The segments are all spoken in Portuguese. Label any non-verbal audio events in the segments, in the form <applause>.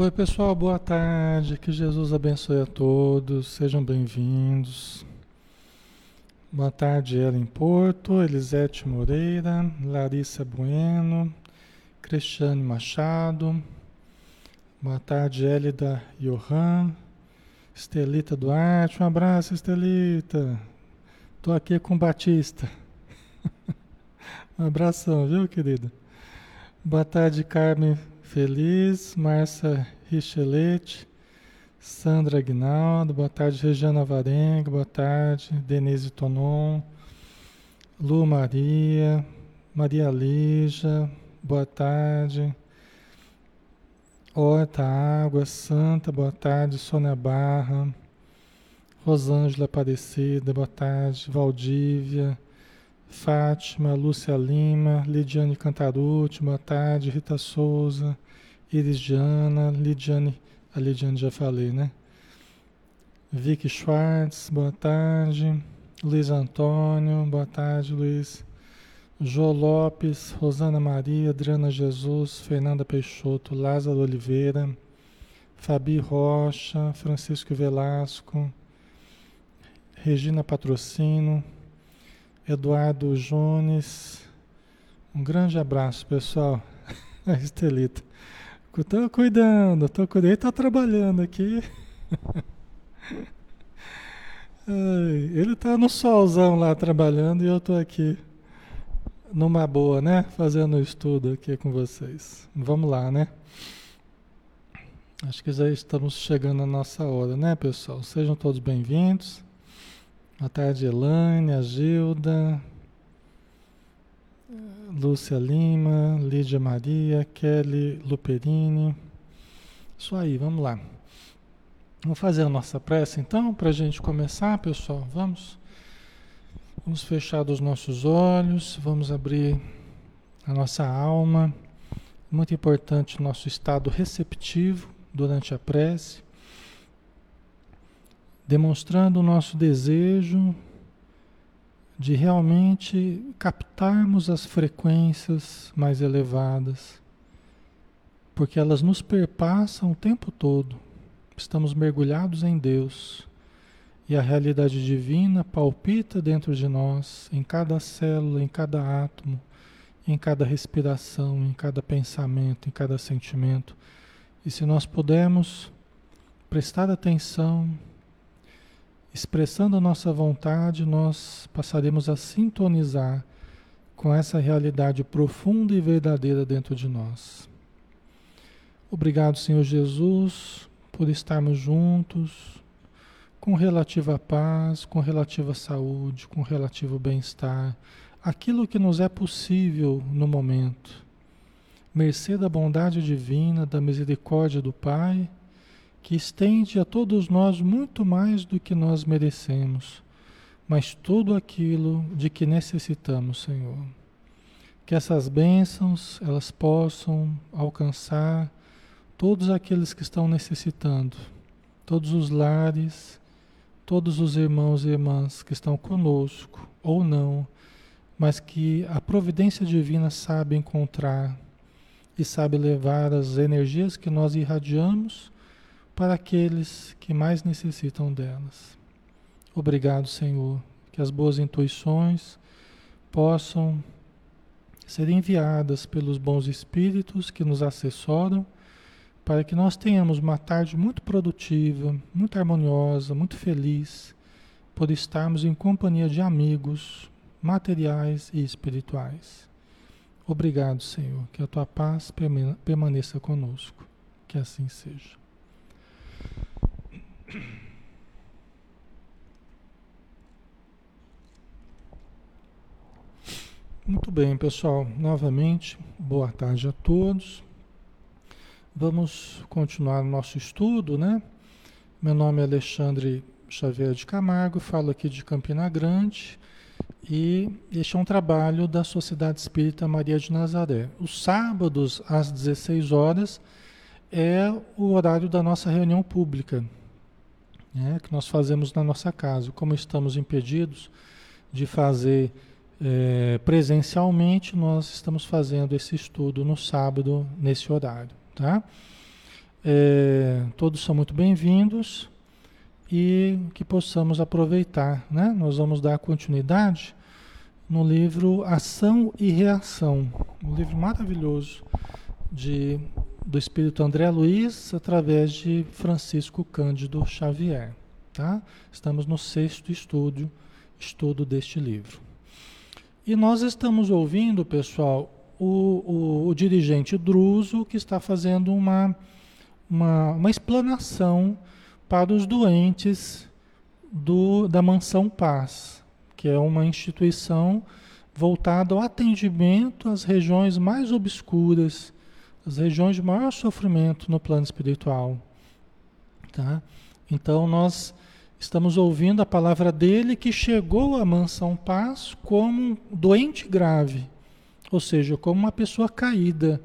Oi, pessoal, boa tarde. Que Jesus abençoe a todos. Sejam bem-vindos. Boa tarde, Ellen Porto, Elisete Moreira, Larissa Bueno, Cristiane Machado. Boa tarde, Elida Johan, Estelita Duarte. Um abraço, Estelita. Tô aqui com o Batista. <laughs> um abração, viu, querida? Boa tarde, Carmen Feliz, Márcia Richelete, Sandra Aguinaldo, boa tarde, Regiana Varenga, boa tarde, Denise Tonon, Lu Maria, Maria Lígia, boa tarde, Horta Água, Santa, boa tarde, Sônia Barra, Rosângela Aparecida, boa tarde, Valdívia, Fátima, Lúcia Lima, Lidiane Cantarucci, boa tarde, Rita Souza, Iris Diana, Lidiane, a Lidiane já falei, né? Vicky Schwartz, boa tarde. Luiz Antônio, boa tarde, Luiz. Jô Lopes, Rosana Maria, Adriana Jesus, Fernanda Peixoto, Lázaro Oliveira, Fabi Rocha, Francisco Velasco, Regina Patrocínio, Eduardo Jones. Um grande abraço, pessoal. <laughs> A Estelita. Estou cuidando, estou cuidando. Ele está trabalhando aqui. <laughs> Ele está no solzão lá trabalhando e eu estou aqui numa boa, né? Fazendo estudo aqui com vocês. Vamos lá, né? Acho que já estamos chegando à nossa hora, né, pessoal? Sejam todos bem-vindos. Boa tarde, Elaine, a Gilda, Lúcia Lima, Lídia Maria, Kelly Luperini. Isso aí, vamos lá. Vamos fazer a nossa prece então, para a gente começar, pessoal. Vamos, vamos fechar os nossos olhos, vamos abrir a nossa alma. Muito importante o nosso estado receptivo durante a prece demonstrando o nosso desejo de realmente captarmos as frequências mais elevadas, porque elas nos perpassam o tempo todo. Estamos mergulhados em Deus e a realidade divina palpita dentro de nós, em cada célula, em cada átomo, em cada respiração, em cada pensamento, em cada sentimento. E se nós pudermos prestar atenção, expressando a nossa vontade, nós passaremos a sintonizar com essa realidade profunda e verdadeira dentro de nós. Obrigado, Senhor Jesus, por estarmos juntos, com relativa paz, com relativa saúde, com relativo bem-estar, aquilo que nos é possível no momento. Mercê da bondade divina, da misericórdia do Pai que estende a todos nós muito mais do que nós merecemos, mas tudo aquilo de que necessitamos, Senhor. Que essas bênçãos elas possam alcançar todos aqueles que estão necessitando, todos os lares, todos os irmãos e irmãs que estão conosco ou não, mas que a providência divina sabe encontrar e sabe levar as energias que nós irradiamos para aqueles que mais necessitam delas. Obrigado, Senhor, que as boas intuições possam ser enviadas pelos bons espíritos que nos assessoram, para que nós tenhamos uma tarde muito produtiva, muito harmoniosa, muito feliz, por estarmos em companhia de amigos materiais e espirituais. Obrigado, Senhor, que a tua paz permaneça conosco. Que assim seja. Muito bem, pessoal. Novamente, boa tarde a todos. Vamos continuar o nosso estudo, né? Meu nome é Alexandre Xavier de Camargo, falo aqui de Campina Grande e este é um trabalho da Sociedade Espírita Maria de Nazaré. Os sábados, às 16 horas, é o horário da nossa reunião pública, né, que nós fazemos na nossa casa. Como estamos impedidos de fazer é, presencialmente, nós estamos fazendo esse estudo no sábado, nesse horário. Tá? É, todos são muito bem-vindos e que possamos aproveitar. Né? Nós vamos dar continuidade no livro Ação e Reação, um livro maravilhoso de, do Espírito André Luiz, através de Francisco Cândido Xavier. Tá? Estamos no sexto estudo, estudo deste livro. E nós estamos ouvindo, pessoal, o, o, o dirigente Druso que está fazendo uma, uma, uma explanação para os doentes do, da Mansão Paz que é uma instituição voltada ao atendimento às regiões mais obscuras, as regiões de maior sofrimento no plano espiritual. Tá? Então nós estamos ouvindo a palavra dele que chegou à mansão paz como um doente grave, ou seja, como uma pessoa caída,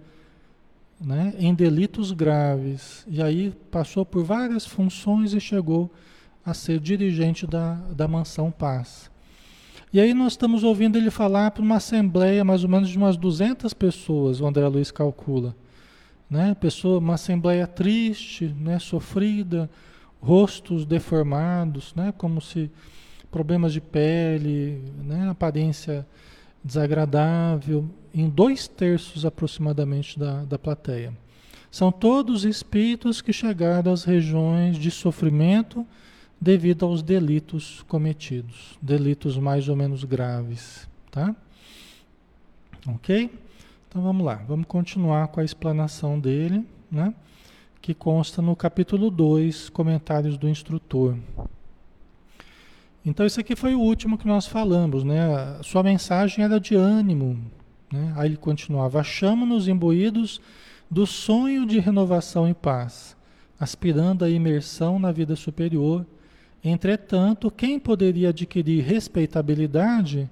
né, em delitos graves. E aí passou por várias funções e chegou a ser dirigente da, da mansão paz. E aí nós estamos ouvindo ele falar para uma assembleia mais ou menos de umas 200 pessoas, o André Luiz calcula. Né? Pessoa, uma assembleia triste, né? sofrida, rostos deformados, né? como se problemas de pele, né? aparência desagradável, em dois terços aproximadamente da, da plateia. São todos espíritos que chegaram às regiões de sofrimento, devido aos delitos cometidos, delitos mais ou menos graves, tá? Ok? Então vamos lá, vamos continuar com a explanação dele, né? Que consta no capítulo 2, comentários do instrutor. Então esse aqui foi o último que nós falamos, né? Sua mensagem era de ânimo, né? Aí ele continuava: achamos-nos imbuídos do sonho de renovação e paz, aspirando à imersão na vida superior Entretanto, quem poderia adquirir respeitabilidade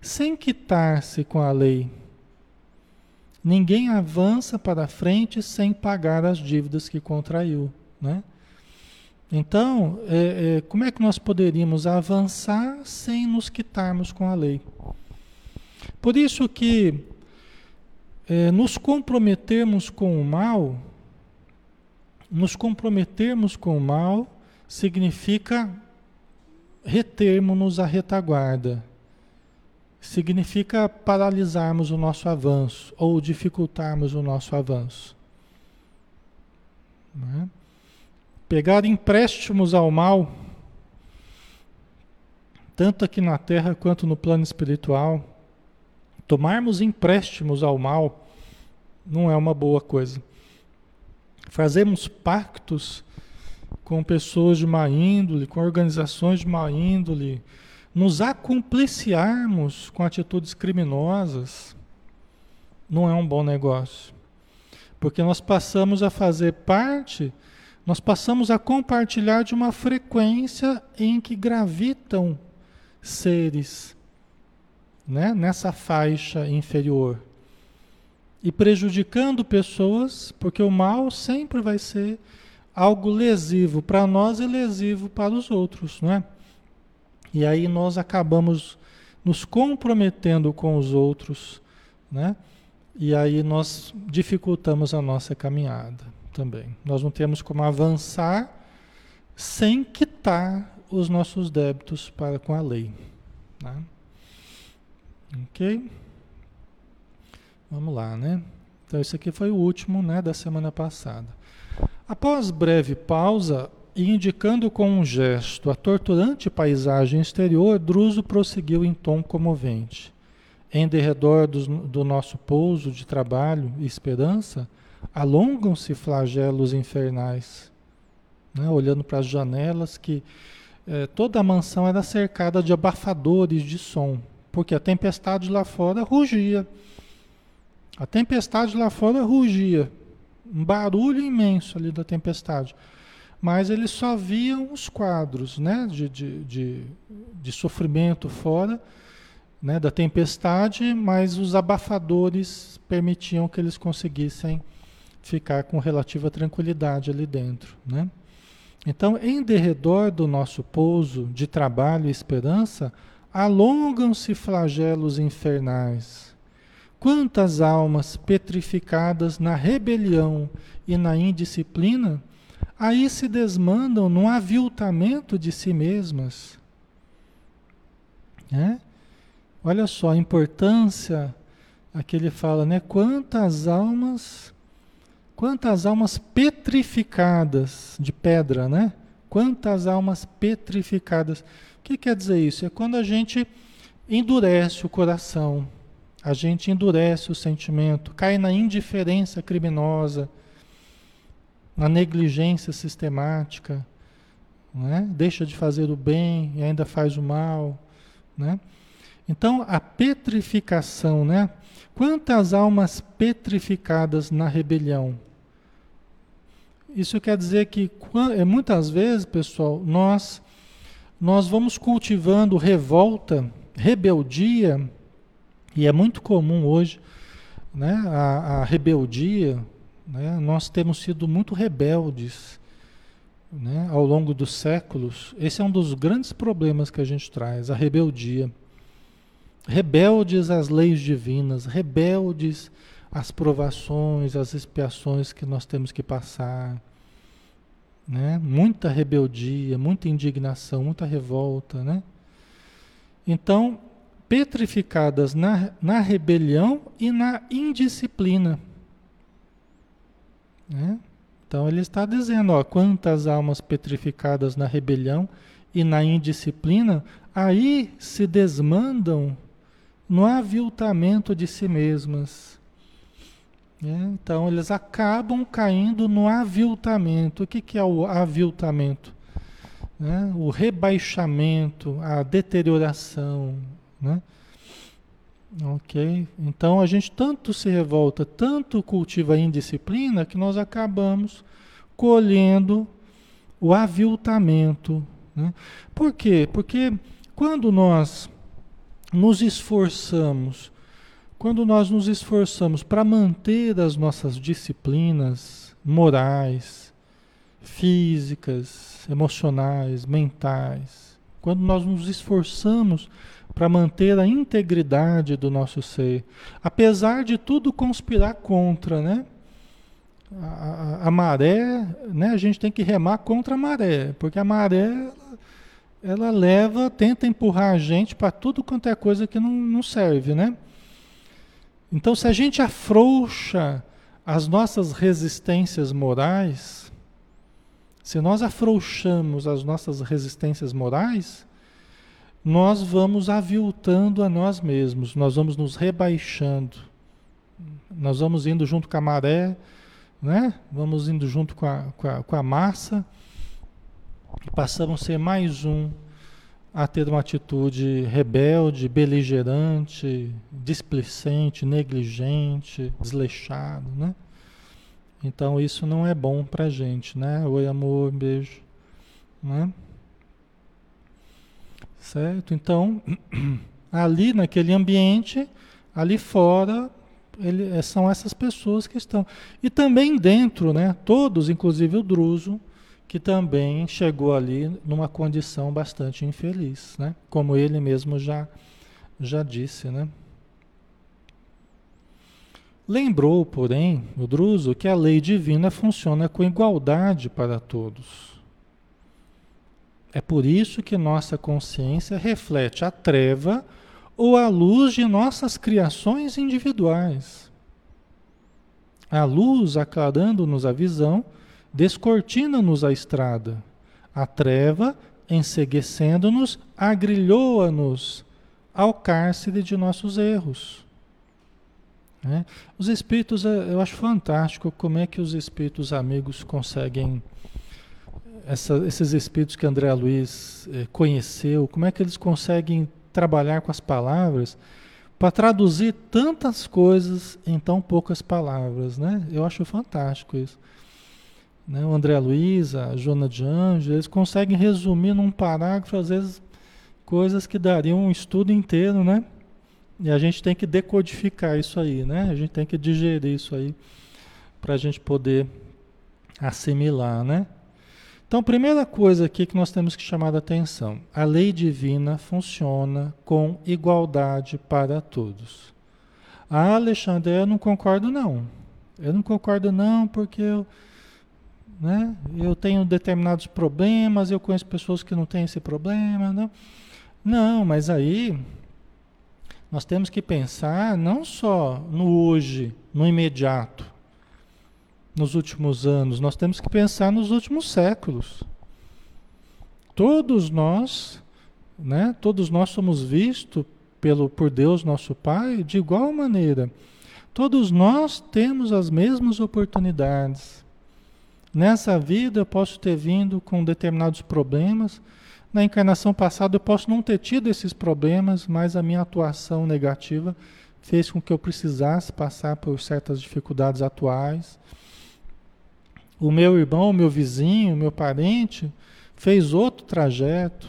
sem quitar-se com a lei? Ninguém avança para frente sem pagar as dívidas que contraiu, né? Então, é, é, como é que nós poderíamos avançar sem nos quitarmos com a lei? Por isso que é, nos comprometermos com o mal, nos comprometermos com o mal, significa retermos-nos à retaguarda. Significa paralisarmos o nosso avanço ou dificultarmos o nosso avanço. É? Pegar empréstimos ao mal, tanto aqui na terra quanto no plano espiritual, tomarmos empréstimos ao mal não é uma boa coisa. Fazemos pactos com pessoas de má índole, com organizações de má índole, nos acompliciarmos com atitudes criminosas, não é um bom negócio. Porque nós passamos a fazer parte, nós passamos a compartilhar de uma frequência em que gravitam seres né, nessa faixa inferior. E prejudicando pessoas, porque o mal sempre vai ser algo lesivo para nós e lesivo para os outros, não é? E aí nós acabamos nos comprometendo com os outros, né? E aí nós dificultamos a nossa caminhada também. Nós não temos como avançar sem quitar os nossos débitos para com a lei. Né? Ok? Vamos lá, né? Então esse aqui foi o último, né, da semana passada. Após breve pausa e indicando com um gesto a torturante paisagem exterior, Druso prosseguiu em tom comovente. Em derredor do, do nosso pouso de trabalho e esperança, alongam-se flagelos infernais. Né? Olhando para as janelas, que eh, toda a mansão era cercada de abafadores de som, porque a tempestade lá fora rugia. A tempestade lá fora rugia um barulho imenso ali da tempestade. Mas eles só viam os quadros né, de, de, de, de sofrimento fora né, da tempestade, mas os abafadores permitiam que eles conseguissem ficar com relativa tranquilidade ali dentro. Né? Então, em derredor do nosso pouso de trabalho e esperança, alongam-se flagelos infernais Quantas almas petrificadas na rebelião e na indisciplina, aí se desmandam no aviltamento de si mesmas. Né? Olha só a importância, aqui ele fala, né? Quantas almas, quantas almas petrificadas de pedra, né? Quantas almas petrificadas. O que quer dizer isso? É quando a gente endurece o coração, a gente endurece o sentimento, cai na indiferença criminosa, na negligência sistemática, né? deixa de fazer o bem e ainda faz o mal. Né? Então, a petrificação, né? Quantas almas petrificadas na rebelião? Isso quer dizer que é, muitas vezes, pessoal, nós nós vamos cultivando revolta, rebeldia, e é muito comum hoje, né, a, a rebeldia, né, nós temos sido muito rebeldes né, ao longo dos séculos. Esse é um dos grandes problemas que a gente traz, a rebeldia. Rebeldes às leis divinas, rebeldes às provações, às expiações que nós temos que passar. Né? Muita rebeldia, muita indignação, muita revolta. Né? Então, petrificadas na, na rebelião e na indisciplina. Né? Então ele está dizendo, ó, quantas almas petrificadas na rebelião e na indisciplina, aí se desmandam no aviltamento de si mesmas. É, então, eles acabam caindo no aviltamento. O que, que é o aviltamento? Né? O rebaixamento, a deterioração. Né? Ok? Então, a gente tanto se revolta, tanto cultiva a indisciplina, que nós acabamos colhendo o aviltamento. Né? Por quê? Porque quando nós nos esforçamos, quando nós nos esforçamos para manter as nossas disciplinas morais, físicas, emocionais, mentais, quando nós nos esforçamos para manter a integridade do nosso ser, apesar de tudo conspirar contra, né? A, a, a, maré, né? A gente tem que remar contra a maré, porque a maré ela leva, tenta empurrar a gente para tudo quanto é coisa que não, não serve, né? Então, se a gente afrouxa as nossas resistências morais, se nós afrouxamos as nossas resistências morais, nós vamos aviltando a nós mesmos, nós vamos nos rebaixando, nós vamos indo junto com a maré, né? vamos indo junto com a, com a, com a massa, e passamos a ser mais um a ter uma atitude rebelde, beligerante, displicente, negligente, desleixado, né? Então isso não é bom pra gente, né? Oi amor, beijo, né? Certo? Então, <clears throat> ali naquele ambiente, ali fora, ele, são essas pessoas que estão. E também dentro, né? Todos, inclusive o Druso, que também chegou ali numa condição bastante infeliz, né? Como ele mesmo já já disse, né? Lembrou, porém, o Druso que a lei divina funciona com igualdade para todos. É por isso que nossa consciência reflete a treva ou a luz de nossas criações individuais. A luz aclarando-nos a visão descortina-nos a estrada. A treva, enseguecendo-nos, agrilhoa-nos ao cárcere de nossos erros. É? Os espíritos, eu acho fantástico como é que os espíritos amigos conseguem, essa, esses espíritos que André Luiz é, conheceu, como é que eles conseguem trabalhar com as palavras para traduzir tantas coisas em tão poucas palavras, né? Eu acho fantástico isso né? o André Luiz, a Jona de Anjo, eles conseguem resumir num parágrafo, às vezes, coisas que dariam um estudo inteiro, né? E a gente tem que decodificar isso aí, né? A gente tem que digerir isso aí para a gente poder assimilar, né? Então, primeira coisa aqui que nós temos que chamar a atenção: a lei divina funciona com igualdade para todos. Ah, Alexandre, eu não concordo não. Eu não concordo não porque eu, né, eu tenho determinados problemas, eu conheço pessoas que não têm esse problema. Não, não mas aí nós temos que pensar não só no hoje, no imediato, nos últimos anos, nós temos que pensar nos últimos séculos. Todos nós, né, todos nós somos vistos pelo por Deus nosso Pai de igual maneira. Todos nós temos as mesmas oportunidades. Nessa vida eu posso ter vindo com determinados problemas, na encarnação passada eu posso não ter tido esses problemas, mas a minha atuação negativa fez com que eu precisasse passar por certas dificuldades atuais. O meu irmão, o meu vizinho, o meu parente fez outro trajeto.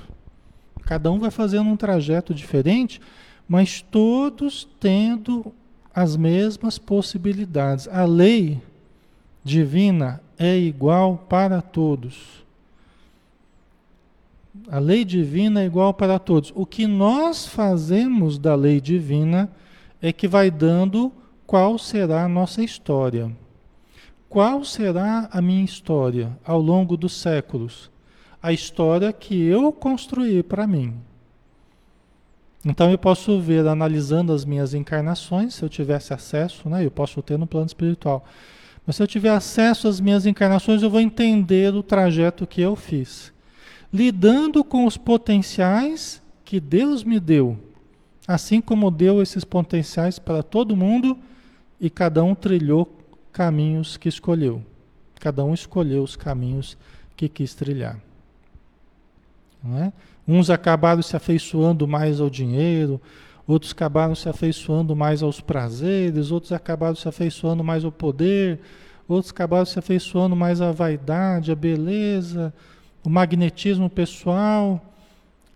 Cada um vai fazendo um trajeto diferente, mas todos tendo as mesmas possibilidades. A lei divina é igual para todos. A lei divina é igual para todos. O que nós fazemos da lei divina é que vai dando qual será a nossa história. Qual será a minha história ao longo dos séculos? A história que eu construí para mim. Então eu posso ver, analisando as minhas encarnações, se eu tivesse acesso, né, eu posso ter no plano espiritual. Mas se eu tiver acesso às minhas encarnações, eu vou entender o trajeto que eu fiz lidando com os potenciais que Deus me deu, assim como deu esses potenciais para todo mundo e cada um trilhou caminhos que escolheu. Cada um escolheu os caminhos que quis trilhar. É? Uns acabaram se afeiçoando mais ao dinheiro, outros acabaram se afeiçoando mais aos prazeres, outros acabaram se afeiçoando mais ao poder, outros acabaram se afeiçoando mais à vaidade, à beleza, o magnetismo pessoal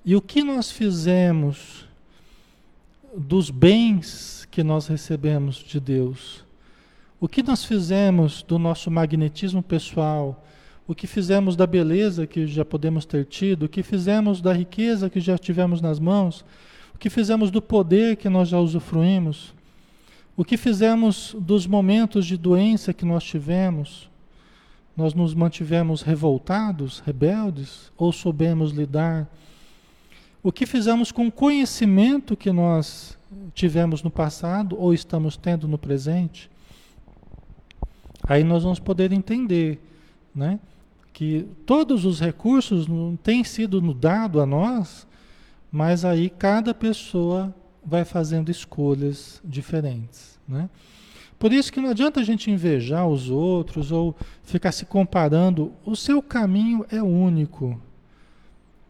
e o que nós fizemos dos bens que nós recebemos de Deus. O que nós fizemos do nosso magnetismo pessoal, o que fizemos da beleza que já podemos ter tido, o que fizemos da riqueza que já tivemos nas mãos, o que fizemos do poder que nós já usufruímos, o que fizemos dos momentos de doença que nós tivemos, nós nos mantivemos revoltados, rebeldes, ou soubemos lidar? O que fizemos com o conhecimento que nós tivemos no passado ou estamos tendo no presente? Aí nós vamos poder entender, né? Que todos os recursos não têm sido dado a nós, mas aí cada pessoa vai fazendo escolhas diferentes, né? Por isso que não adianta a gente invejar os outros ou ficar se comparando. O seu caminho é único.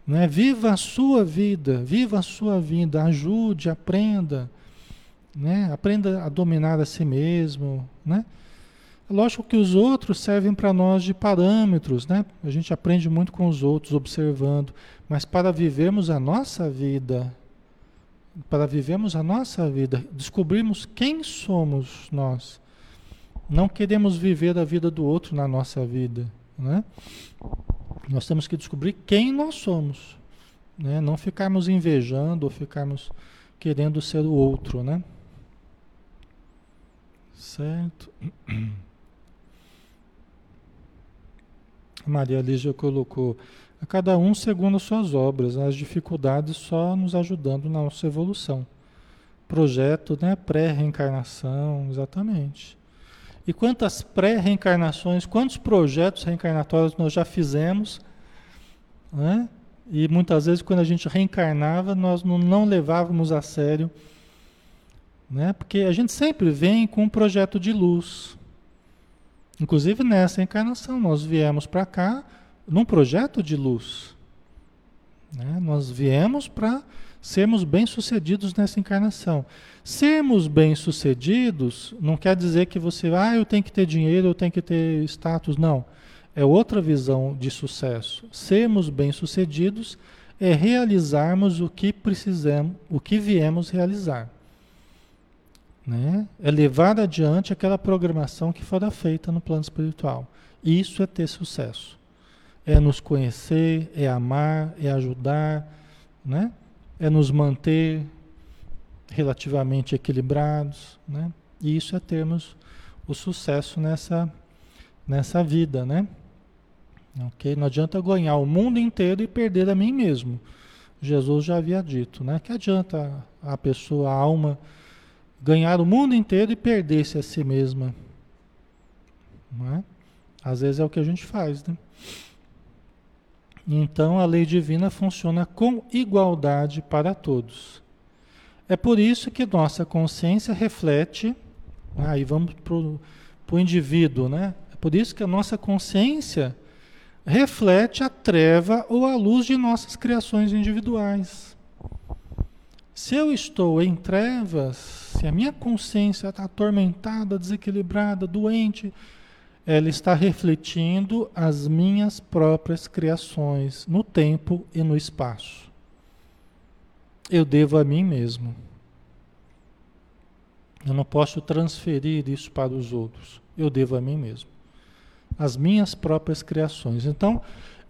Né? Viva a sua vida, viva a sua vida, ajude, aprenda. Né? Aprenda a dominar a si mesmo. Né? Lógico que os outros servem para nós de parâmetros, né? A gente aprende muito com os outros, observando. Mas para vivermos a nossa vida, para vivermos a nossa vida, descobrirmos quem somos nós. Não queremos viver a vida do outro na nossa vida, né? Nós temos que descobrir quem nós somos, né? Não ficarmos invejando ou ficarmos querendo ser o outro, né? Certo? <clears throat> Maria Lígia colocou a cada um segundo as suas obras, as dificuldades só nos ajudando na nossa evolução. Projeto, né? Pré-reencarnação, exatamente. E quantas pré-reencarnações, quantos projetos reencarnatórios nós já fizemos, né? E muitas vezes quando a gente reencarnava, nós não, não levávamos a sério, né? Porque a gente sempre vem com um projeto de luz. Inclusive nessa encarnação, nós viemos para cá num projeto de luz. Né? Nós viemos para sermos bem-sucedidos nessa encarnação. Sermos bem-sucedidos não quer dizer que você, ah, eu tenho que ter dinheiro, eu tenho que ter status. Não. É outra visão de sucesso. Sermos bem-sucedidos é realizarmos o que precisamos, o que viemos realizar. Né? É levar adiante aquela programação que fora feita no plano espiritual. Isso é ter sucesso é nos conhecer, é amar, é ajudar, né? é nos manter, relativamente equilibrados, né? E isso é termos o sucesso nessa, nessa vida, né? Ok? Não adianta ganhar o mundo inteiro e perder a mim mesmo. Jesus já havia dito, né? Que adianta a pessoa, a alma, ganhar o mundo inteiro e perder-se a si mesma. Não é? Às vezes é o que a gente faz, né? Então a lei divina funciona com igualdade para todos. É por isso que nossa consciência reflete, aí vamos para o indivíduo, né? É por isso que a nossa consciência reflete a treva ou a luz de nossas criações individuais. Se eu estou em trevas, se a minha consciência está atormentada, desequilibrada, doente, ela está refletindo as minhas próprias criações no tempo e no espaço. Eu devo a mim mesmo. Eu não posso transferir isso para os outros. Eu devo a mim mesmo. As minhas próprias criações. Então,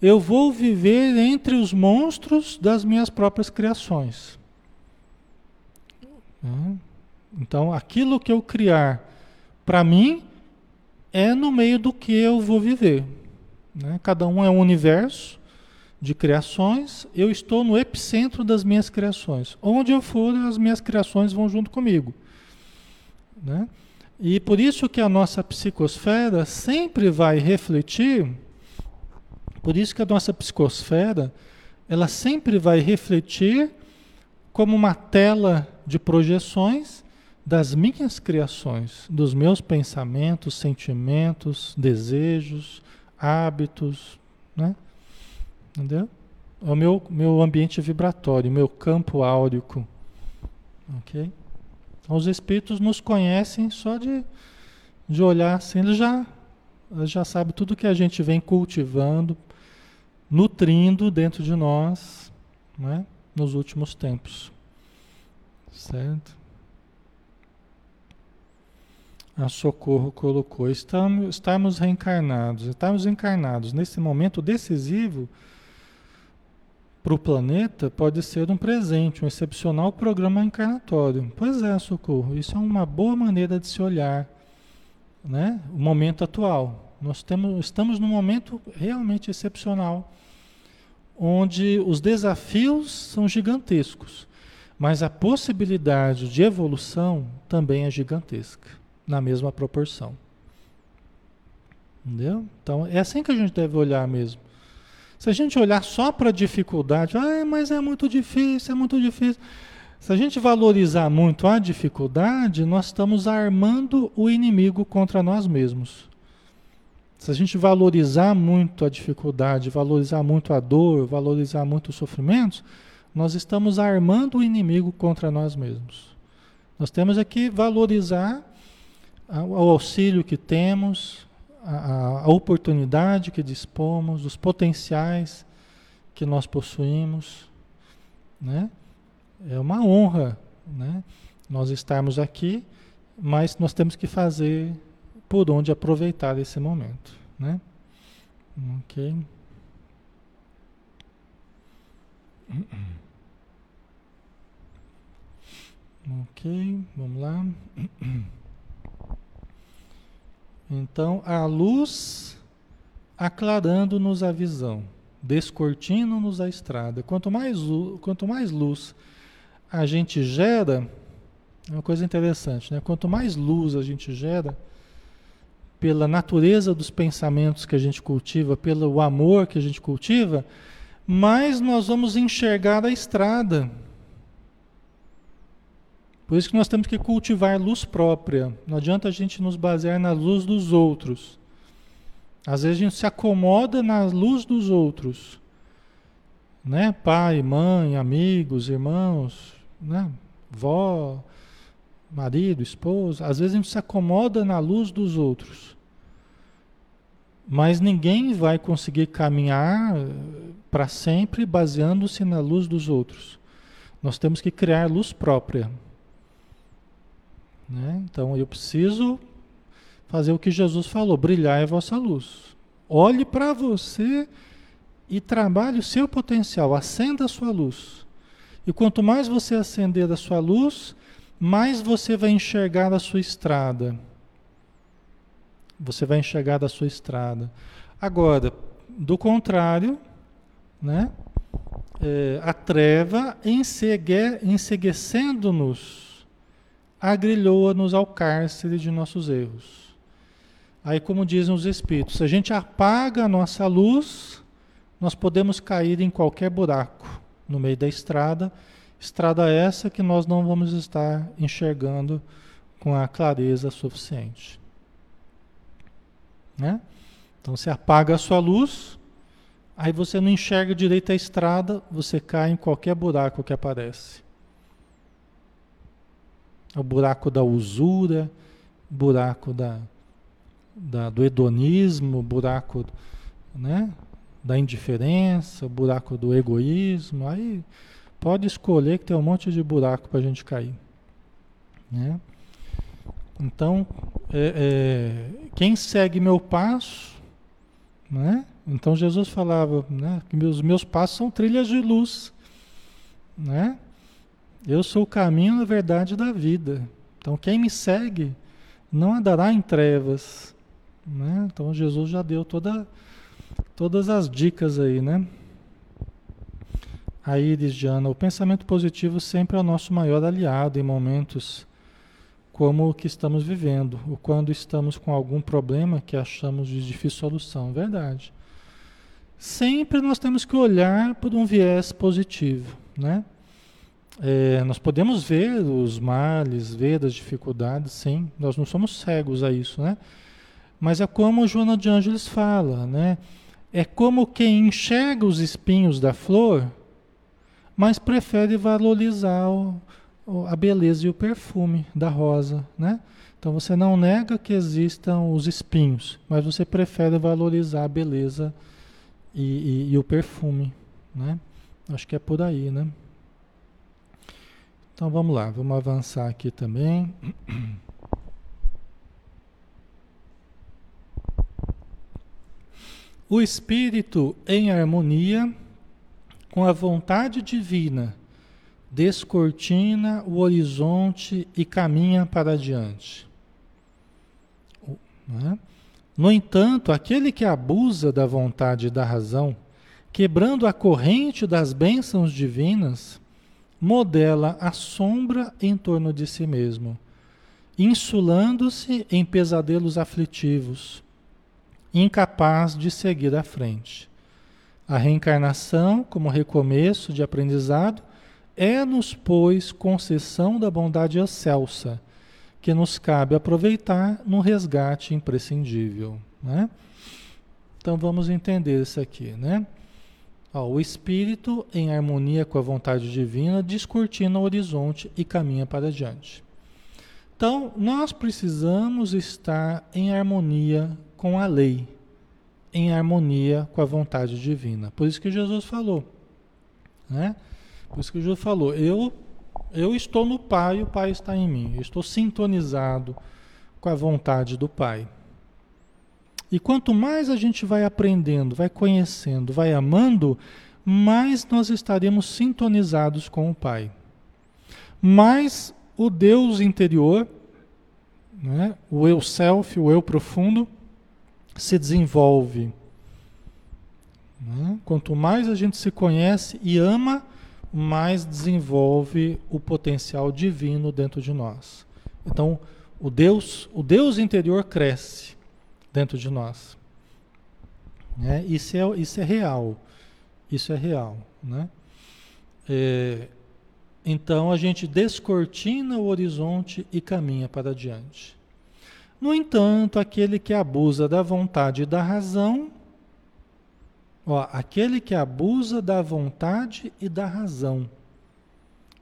eu vou viver entre os monstros das minhas próprias criações. Né? Então, aquilo que eu criar para mim é no meio do que eu vou viver. Né? Cada um é um universo de criações, eu estou no epicentro das minhas criações. Onde eu for, as minhas criações vão junto comigo. Né? E por isso que a nossa psicosfera sempre vai refletir, por isso que a nossa psicosfera, ela sempre vai refletir como uma tela de projeções das minhas criações, dos meus pensamentos, sentimentos, desejos, hábitos, né? Entendeu? É o meu, meu ambiente vibratório, meu campo áurico. Ok? Então, os espíritos nos conhecem só de, de olhar assim, eles já, eles já sabem tudo que a gente vem cultivando, nutrindo dentro de nós, né? nos últimos tempos. Certo? A Socorro colocou: estamos, estamos reencarnados, estamos encarnados nesse momento decisivo para o planeta pode ser um presente, um excepcional programa encarnatório. Pois é, Socorro, isso é uma boa maneira de se olhar né? o momento atual. Nós temos, estamos num momento realmente excepcional, onde os desafios são gigantescos, mas a possibilidade de evolução também é gigantesca na mesma proporção. Entendeu? Então é assim que a gente deve olhar mesmo. Se a gente olhar só para a dificuldade, ah, mas é muito difícil, é muito difícil. Se a gente valorizar muito a dificuldade, nós estamos armando o inimigo contra nós mesmos. Se a gente valorizar muito a dificuldade, valorizar muito a dor, valorizar muito os sofrimentos, nós estamos armando o inimigo contra nós mesmos. Nós temos aqui valorizar o auxílio que temos, a oportunidade que dispomos, os potenciais que nós possuímos, né? É uma honra, né? Nós estarmos aqui, mas nós temos que fazer por onde aproveitar esse momento, né? Ok. Ok, vamos lá. Então, a luz aclarando-nos a visão, descortino-nos a estrada. Quanto mais, quanto mais luz a gente gera, é uma coisa interessante, né? Quanto mais luz a gente gera, pela natureza dos pensamentos que a gente cultiva, pelo amor que a gente cultiva, mais nós vamos enxergar a estrada por isso que nós temos que cultivar luz própria. Não adianta a gente nos basear na luz dos outros. Às vezes a gente se acomoda na luz dos outros. Né? Pai, mãe, amigos, irmãos, né? vó, marido, esposa. Às vezes a gente se acomoda na luz dos outros. Mas ninguém vai conseguir caminhar eh, para sempre baseando-se na luz dos outros. Nós temos que criar luz própria. Né? Então eu preciso fazer o que Jesus falou: brilhar é a vossa luz. Olhe para você e trabalhe o seu potencial, acenda a sua luz. E quanto mais você acender a sua luz, mais você vai enxergar a sua estrada. Você vai enxergar a sua estrada. Agora, do contrário, né? É, a treva, enseguecendo-nos, agrilhoa-nos ao cárcere de nossos erros. Aí, como dizem os Espíritos, se a gente apaga a nossa luz, nós podemos cair em qualquer buraco no meio da estrada, estrada essa que nós não vamos estar enxergando com a clareza suficiente. Né? Então você apaga a sua luz, aí você não enxerga direito a estrada, você cai em qualquer buraco que aparece. O buraco da usura, buraco da, da, do hedonismo, buraco né, da indiferença, buraco do egoísmo, aí pode escolher que tem um monte de buraco para a gente cair. Né? Então, é, é, quem segue meu passo, né? Então Jesus falava, né, que meus meus passos são trilhas de luz, né? Eu sou o caminho, a verdade da vida. Então quem me segue não andará em trevas, né? Então Jesus já deu toda todas as dicas aí, né? A Iris Diana, o pensamento positivo sempre é o nosso maior aliado em momentos como o que estamos vivendo, ou quando estamos com algum problema que achamos de difícil solução. Verdade. Sempre nós temos que olhar por um viés positivo, né? É, nós podemos ver os males, ver as dificuldades, sim. Nós não somos cegos a isso, né? Mas é como Joana de Ângeles fala, né? É como quem enxerga os espinhos da flor, mas prefere valorizar o, a beleza e o perfume da rosa, né? Então você não nega que existam os espinhos, mas você prefere valorizar a beleza e, e, e o perfume, né? Acho que é por aí, né? Então vamos lá, vamos avançar aqui também. O espírito em harmonia com a vontade divina descortina o horizonte e caminha para adiante. Né? No entanto, aquele que abusa da vontade e da razão, quebrando a corrente das bênçãos divinas, modela a sombra em torno de si mesmo, insulando-se em pesadelos aflitivos, incapaz de seguir à frente. A reencarnação, como recomeço de aprendizado, é-nos, pois, concessão da bondade excelsa, que nos cabe aproveitar no resgate imprescindível. Né? Então vamos entender isso aqui. Né? Ó, o espírito, em harmonia com a vontade divina, descortina o horizonte e caminha para diante. Então, nós precisamos estar em harmonia com a lei, em harmonia com a vontade divina. Por isso que Jesus falou, né? Por isso que Jesus falou, eu eu estou no Pai, o Pai está em mim. Eu estou sintonizado com a vontade do Pai. E quanto mais a gente vai aprendendo, vai conhecendo, vai amando, mais nós estaremos sintonizados com o Pai. Mais o Deus interior, né, o eu self, o eu profundo, se desenvolve. Né? Quanto mais a gente se conhece e ama, mais desenvolve o potencial divino dentro de nós. Então, o Deus, o Deus interior cresce dentro de nós. Né? Isso, é, isso é real. Isso é real. Né? É, então a gente descortina o horizonte e caminha para adiante. No entanto, aquele que abusa da vontade e da razão, ó, aquele que abusa da vontade e da razão,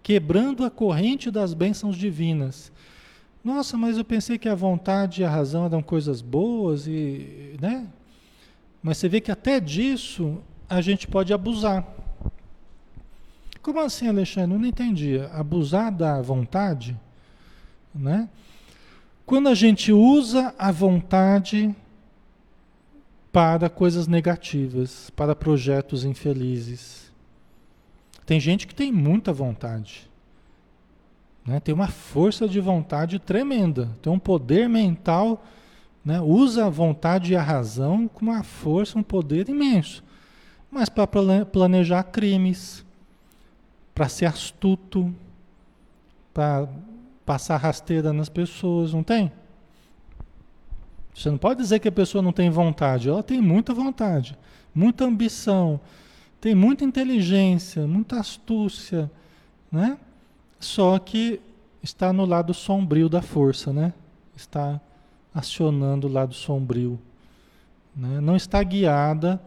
quebrando a corrente das bênçãos divinas. Nossa, mas eu pensei que a vontade e a razão eram coisas boas e, né? Mas você vê que até disso a gente pode abusar. Como assim, Alexandre? Eu não entendi. Abusar da vontade, né? Quando a gente usa a vontade para coisas negativas, para projetos infelizes. Tem gente que tem muita vontade. Né? Tem uma força de vontade tremenda. Tem um poder mental. Né? Usa a vontade e a razão com uma força, um poder imenso. Mas para planejar crimes, para ser astuto, para passar rasteira nas pessoas, não tem? Você não pode dizer que a pessoa não tem vontade, ela tem muita vontade, muita ambição, tem muita inteligência, muita astúcia, né? Só que está no lado sombrio da força, né? Está acionando o lado sombrio, né? Não está guiada,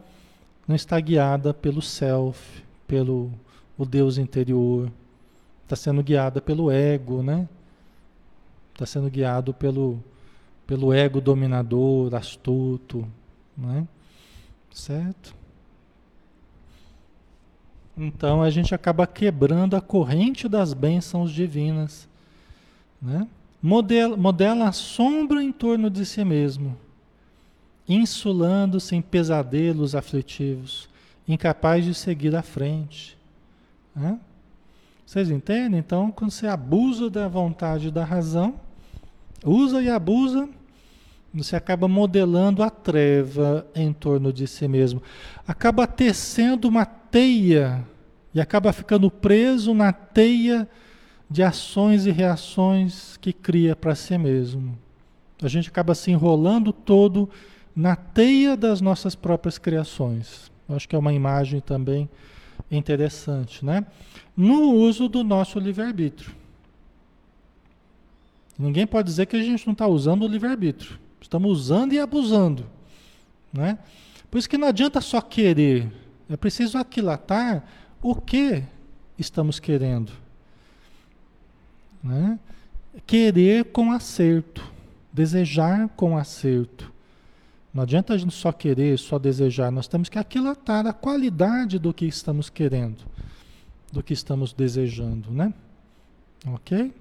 não está guiada pelo self, pelo o Deus interior. Está sendo guiada pelo ego, né? Está sendo guiado pelo pelo ego dominador, astuto, né? Certo? Então a gente acaba quebrando a corrente das bênçãos divinas, né? Modela, modela a sombra em torno de si mesmo, insulando-se em pesadelos aflitivos, incapaz de seguir à frente. Né? Vocês entendem? Então, quando você abusa da vontade da razão, usa e abusa, você acaba modelando a treva em torno de si mesmo. Acaba tecendo uma teia e acaba ficando preso na teia de ações e reações que cria para si mesmo. A gente acaba se enrolando todo na teia das nossas próprias criações. Acho que é uma imagem também interessante, né? No uso do nosso livre-arbítrio. Ninguém pode dizer que a gente não está usando o livre-arbítrio. Estamos usando e abusando. Né? Por isso que não adianta só querer. É preciso aquilatar o que estamos querendo. Né? Querer com acerto. Desejar com acerto. Não adianta a gente só querer, só desejar. Nós temos que aquilatar a qualidade do que estamos querendo, do que estamos desejando, né? Ok?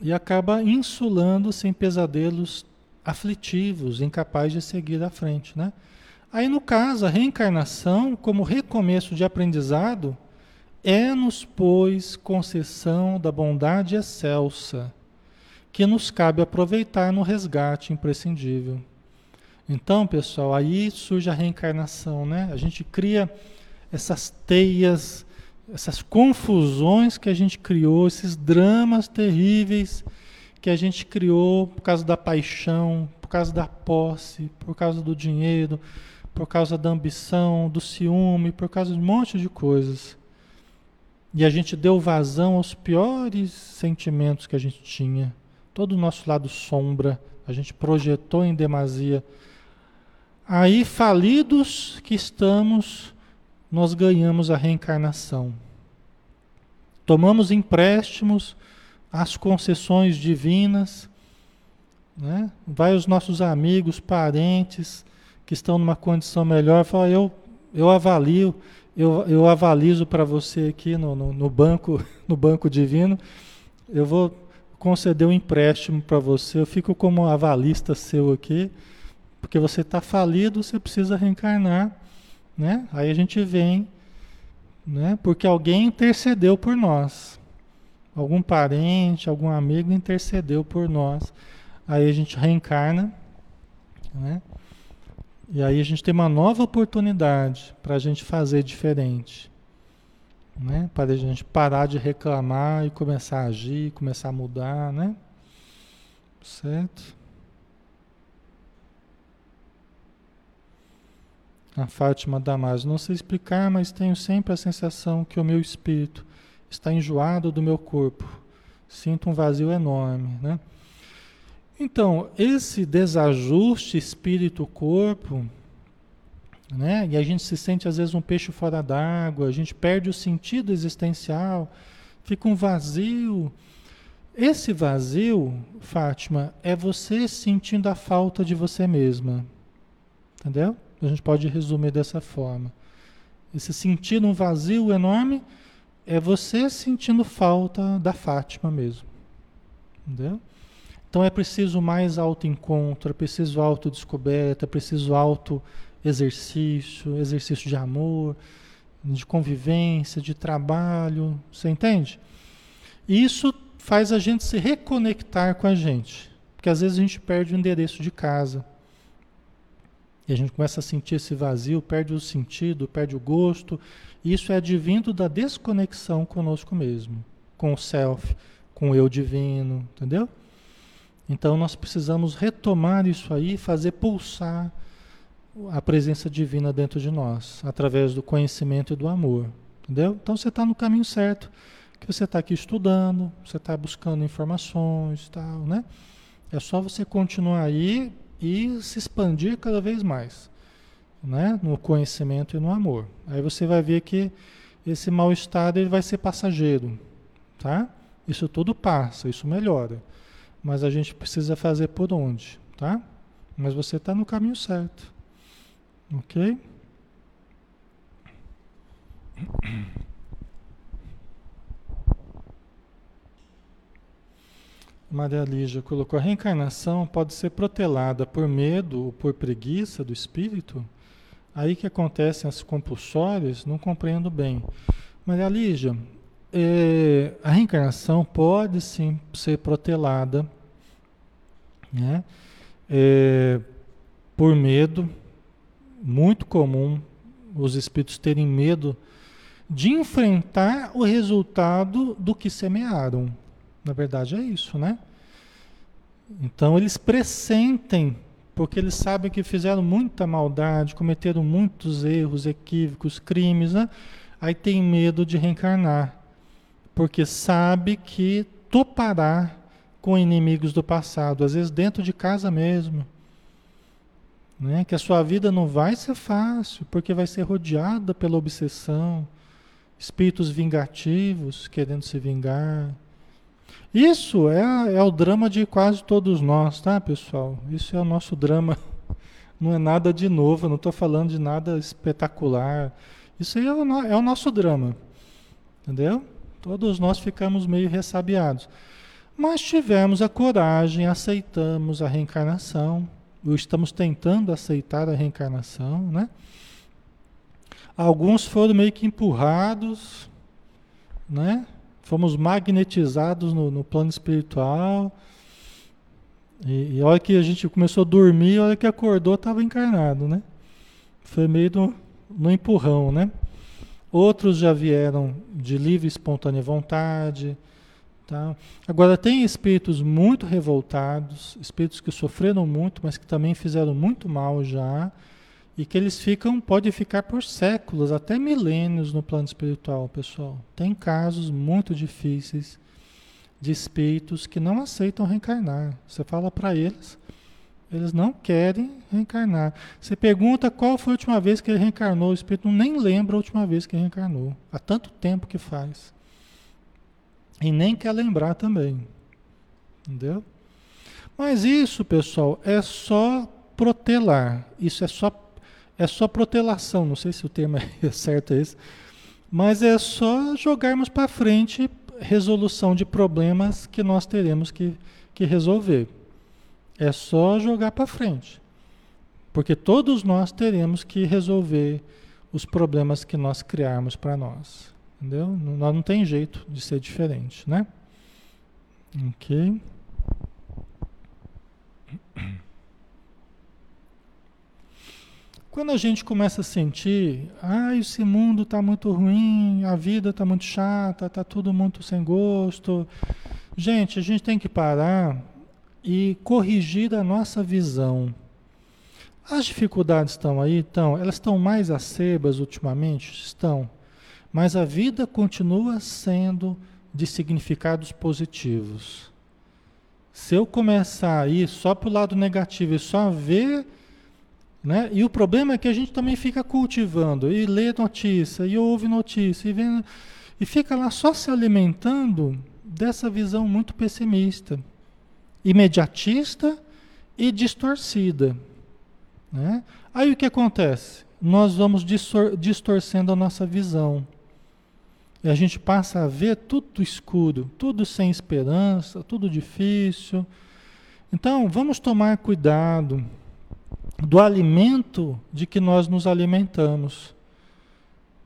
E acaba insulando-se em pesadelos aflitivos, incapaz de seguir à frente, né? Aí no caso, a reencarnação, como recomeço de aprendizado, é-nos, pois, concessão da bondade excelsa, que nos cabe aproveitar no resgate imprescindível. Então, pessoal, aí surge a reencarnação, né? A gente cria essas teias essas confusões que a gente criou, esses dramas terríveis que a gente criou por causa da paixão, por causa da posse, por causa do dinheiro, por causa da ambição, do ciúme, por causa de um monte de coisas. E a gente deu vazão aos piores sentimentos que a gente tinha. Todo o nosso lado sombra, a gente projetou em demasia. Aí, falidos que estamos, nós ganhamos a reencarnação. Tomamos empréstimos às concessões divinas, né? vai os nossos amigos, parentes que estão numa condição melhor, fala, eu, eu avalio, eu, eu avalizo para você aqui no, no, no, banco, <laughs> no banco divino, eu vou conceder um empréstimo para você, eu fico como avalista seu aqui, porque você está falido, você precisa reencarnar né? Aí a gente vem, né? Porque alguém intercedeu por nós. Algum parente, algum amigo intercedeu por nós. Aí a gente reencarna, né? E aí a gente tem uma nova oportunidade para a gente fazer diferente. Né? Para a gente parar de reclamar e começar a agir, começar a mudar, né? Certo? A Fátima Damasio, não sei explicar, mas tenho sempre a sensação que o meu espírito está enjoado do meu corpo. Sinto um vazio enorme, né? Então, esse desajuste espírito-corpo, né? E a gente se sente às vezes um peixe fora d'água, a gente perde o sentido existencial, fica um vazio. Esse vazio, Fátima, é você sentindo a falta de você mesma. Entendeu? A gente pode resumir dessa forma. Esse sentir um vazio enorme é você sentindo falta da Fátima mesmo. Entendeu? Então é preciso mais autoencontro, é preciso autodescoberta, é preciso auto exercício, exercício de amor, de convivência, de trabalho, você entende? Isso faz a gente se reconectar com a gente, porque às vezes a gente perde o endereço de casa. E a gente começa a sentir esse vazio, perde o sentido, perde o gosto. Isso é advindo da desconexão conosco mesmo, com o self, com o eu divino, entendeu? Então nós precisamos retomar isso aí, fazer pulsar a presença divina dentro de nós, através do conhecimento e do amor, entendeu? Então você está no caminho certo, que você está aqui estudando, você está buscando informações, tal, né? É só você continuar aí e se expandir cada vez mais, né? No conhecimento e no amor. Aí você vai ver que esse mal-estar ele vai ser passageiro, tá? Isso tudo passa, isso melhora. Mas a gente precisa fazer por onde, tá? Mas você está no caminho certo. Ok? <coughs> Maria Lígia colocou: a reencarnação pode ser protelada por medo ou por preguiça do espírito? Aí que acontecem as compulsórias, não compreendo bem. Maria Lígia, é, a reencarnação pode sim ser protelada né? É, por medo, muito comum os espíritos terem medo de enfrentar o resultado do que semearam. Na verdade é isso, né? Então eles pressentem, porque eles sabem que fizeram muita maldade, cometeram muitos erros, equívocos, crimes, né? Aí tem medo de reencarnar, porque sabe que topará com inimigos do passado, às vezes dentro de casa mesmo. Né? Que a sua vida não vai ser fácil, porque vai ser rodeada pela obsessão, espíritos vingativos querendo se vingar isso é, é o drama de quase todos nós, tá, pessoal? Isso é o nosso drama. <laughs> Não é nada de novo, não estou falando de nada espetacular. Isso aí é o, é o nosso drama. Entendeu? Todos nós ficamos meio ressabiados. Mas tivemos a coragem, aceitamos a reencarnação, ou estamos tentando aceitar a reencarnação, né? Alguns foram meio que empurrados, né? Fomos magnetizados no, no plano espiritual. E, e, a hora que a gente começou a dormir, a hora que acordou, estava encarnado, né? Foi meio do, no empurrão, né? Outros já vieram de livre e espontânea vontade. Tá? Agora, tem espíritos muito revoltados, espíritos que sofreram muito, mas que também fizeram muito mal já e que eles ficam, pode ficar por séculos, até milênios no plano espiritual, pessoal. Tem casos muito difíceis de espíritos que não aceitam reencarnar. Você fala para eles, eles não querem reencarnar. Você pergunta qual foi a última vez que ele reencarnou, o espírito nem lembra a última vez que reencarnou. Há tanto tempo que faz. E nem quer lembrar também. Entendeu? Mas isso, pessoal, é só protelar. Isso é só é só protelação, não sei se o termo <laughs> é certo esse, mas é só jogarmos para frente resolução de problemas que nós teremos que, que resolver. É só jogar para frente. Porque todos nós teremos que resolver os problemas que nós criarmos para nós. Entendeu? Nós não tem jeito de ser diferente, né? Ok. Quando a gente começa a sentir, ah, esse mundo está muito ruim, a vida está muito chata, está tudo muito sem gosto. Gente, a gente tem que parar e corrigir a nossa visão. As dificuldades estão aí, então, elas estão mais acerbas ultimamente? Estão. Mas a vida continua sendo de significados positivos. Se eu começar a ir só para o lado negativo e só ver né? E o problema é que a gente também fica cultivando, e lê notícia, e ouve notícia, e, vê, e fica lá só se alimentando dessa visão muito pessimista, imediatista e distorcida. Né? Aí o que acontece? Nós vamos distor distorcendo a nossa visão. E a gente passa a ver tudo escuro, tudo sem esperança, tudo difícil. Então, vamos tomar cuidado do alimento de que nós nos alimentamos,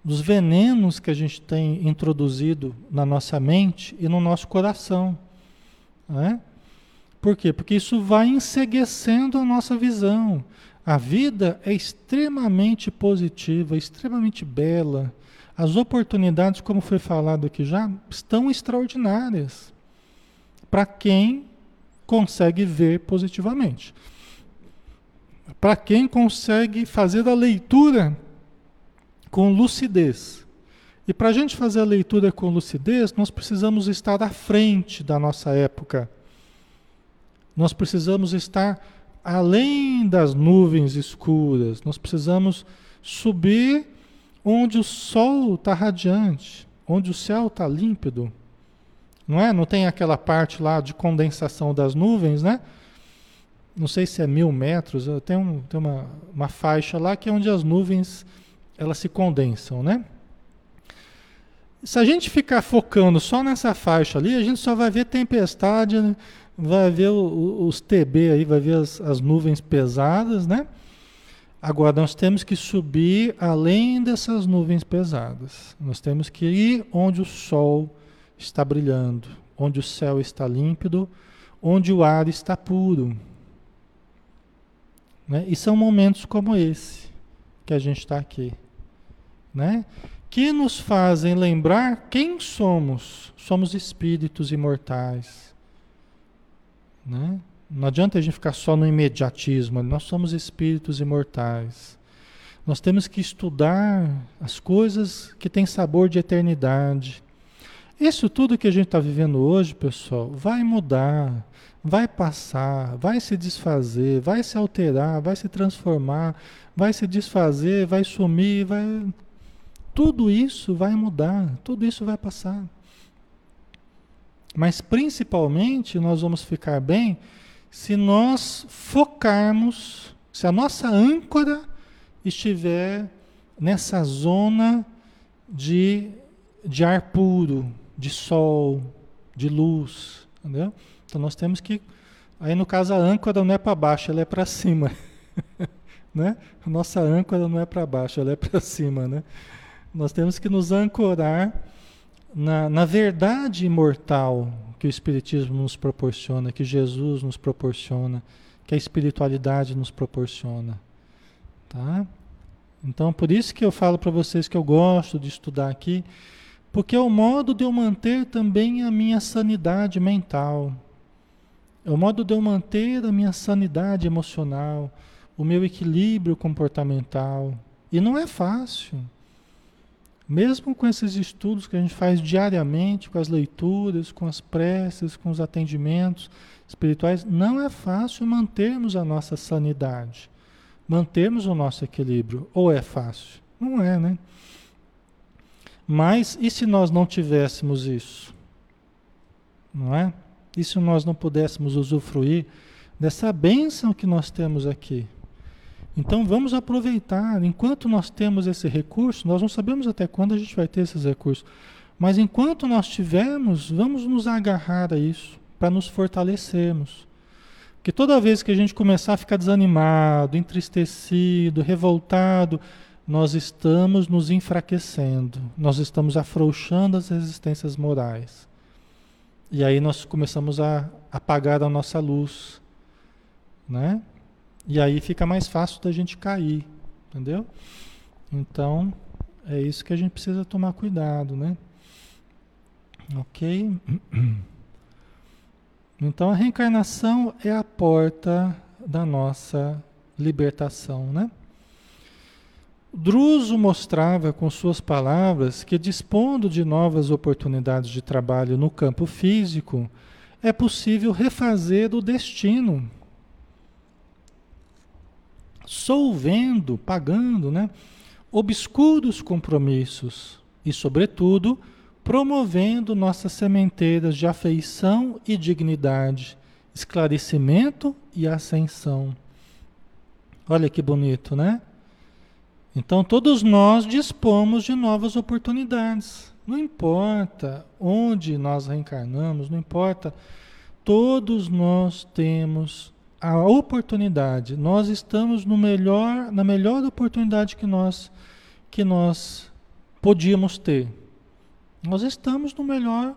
dos venenos que a gente tem introduzido na nossa mente e no nosso coração. Né? Por quê? Porque isso vai enseguecendo a nossa visão. A vida é extremamente positiva, extremamente bela. As oportunidades, como foi falado aqui já, estão extraordinárias para quem consegue ver positivamente. Para quem consegue fazer a leitura com lucidez. E para a gente fazer a leitura com lucidez, nós precisamos estar à frente da nossa época. Nós precisamos estar além das nuvens escuras. Nós precisamos subir onde o sol está radiante, onde o céu está límpido. Não é? Não tem aquela parte lá de condensação das nuvens, né? Não sei se é mil metros, tem, um, tem uma, uma faixa lá que é onde as nuvens elas se condensam, né? Se a gente ficar focando só nessa faixa ali, a gente só vai ver tempestade, né? vai ver o, os TB aí, vai ver as, as nuvens pesadas, né? Agora nós temos que subir além dessas nuvens pesadas. Nós temos que ir onde o sol está brilhando, onde o céu está límpido, onde o ar está puro. Né? E são momentos como esse que a gente está aqui né? que nos fazem lembrar quem somos. Somos espíritos imortais. Né? Não adianta a gente ficar só no imediatismo, nós somos espíritos imortais. Nós temos que estudar as coisas que têm sabor de eternidade. Isso tudo que a gente está vivendo hoje, pessoal, vai mudar, vai passar, vai se desfazer, vai se alterar, vai se transformar, vai se desfazer, vai sumir, vai tudo isso vai mudar, tudo isso vai passar. Mas principalmente nós vamos ficar bem se nós focarmos, se a nossa âncora estiver nessa zona de, de ar puro, de sol, de luz, entendeu? Então nós temos que, aí no caso a âncora não é para baixo, ela é para cima, <laughs> né? Nossa âncora não é para baixo, ela é para cima, né? Nós temos que nos ancorar na, na verdade imortal que o Espiritismo nos proporciona, que Jesus nos proporciona, que a espiritualidade nos proporciona. Tá? Então, por isso que eu falo para vocês que eu gosto de estudar aqui, porque é o modo de eu manter também a minha sanidade mental. É o modo de eu manter a minha sanidade emocional, o meu equilíbrio comportamental. E não é fácil. Mesmo com esses estudos que a gente faz diariamente, com as leituras, com as preces, com os atendimentos espirituais, não é fácil mantermos a nossa sanidade, mantermos o nosso equilíbrio. Ou é fácil? Não é, né? Mas e se nós não tivéssemos isso? Não é? E se nós não pudéssemos usufruir dessa bênção que nós temos aqui? Então vamos aproveitar. Enquanto nós temos esse recurso, nós não sabemos até quando a gente vai ter esses recursos, mas enquanto nós tivermos, vamos nos agarrar a isso para nos fortalecermos. Porque toda vez que a gente começar a ficar desanimado, entristecido, revoltado, nós estamos nos enfraquecendo, nós estamos afrouxando as resistências morais. E aí nós começamos a apagar a nossa luz, né? E aí fica mais fácil da gente cair, entendeu? Então, é isso que a gente precisa tomar cuidado, né? Ok? <clears throat> Então, a reencarnação é a porta da nossa libertação, né? Druso mostrava com suas palavras que, dispondo de novas oportunidades de trabalho no campo físico, é possível refazer o destino solvendo, pagando, né? obscuros compromissos e, sobretudo, promovendo nossas sementeiras de afeição e dignidade, esclarecimento e ascensão. Olha que bonito, né? Então, todos nós dispomos de novas oportunidades. Não importa onde nós reencarnamos, não importa, todos nós temos a oportunidade, nós estamos no melhor, na melhor oportunidade que nós que nós podíamos ter. Nós estamos no melhor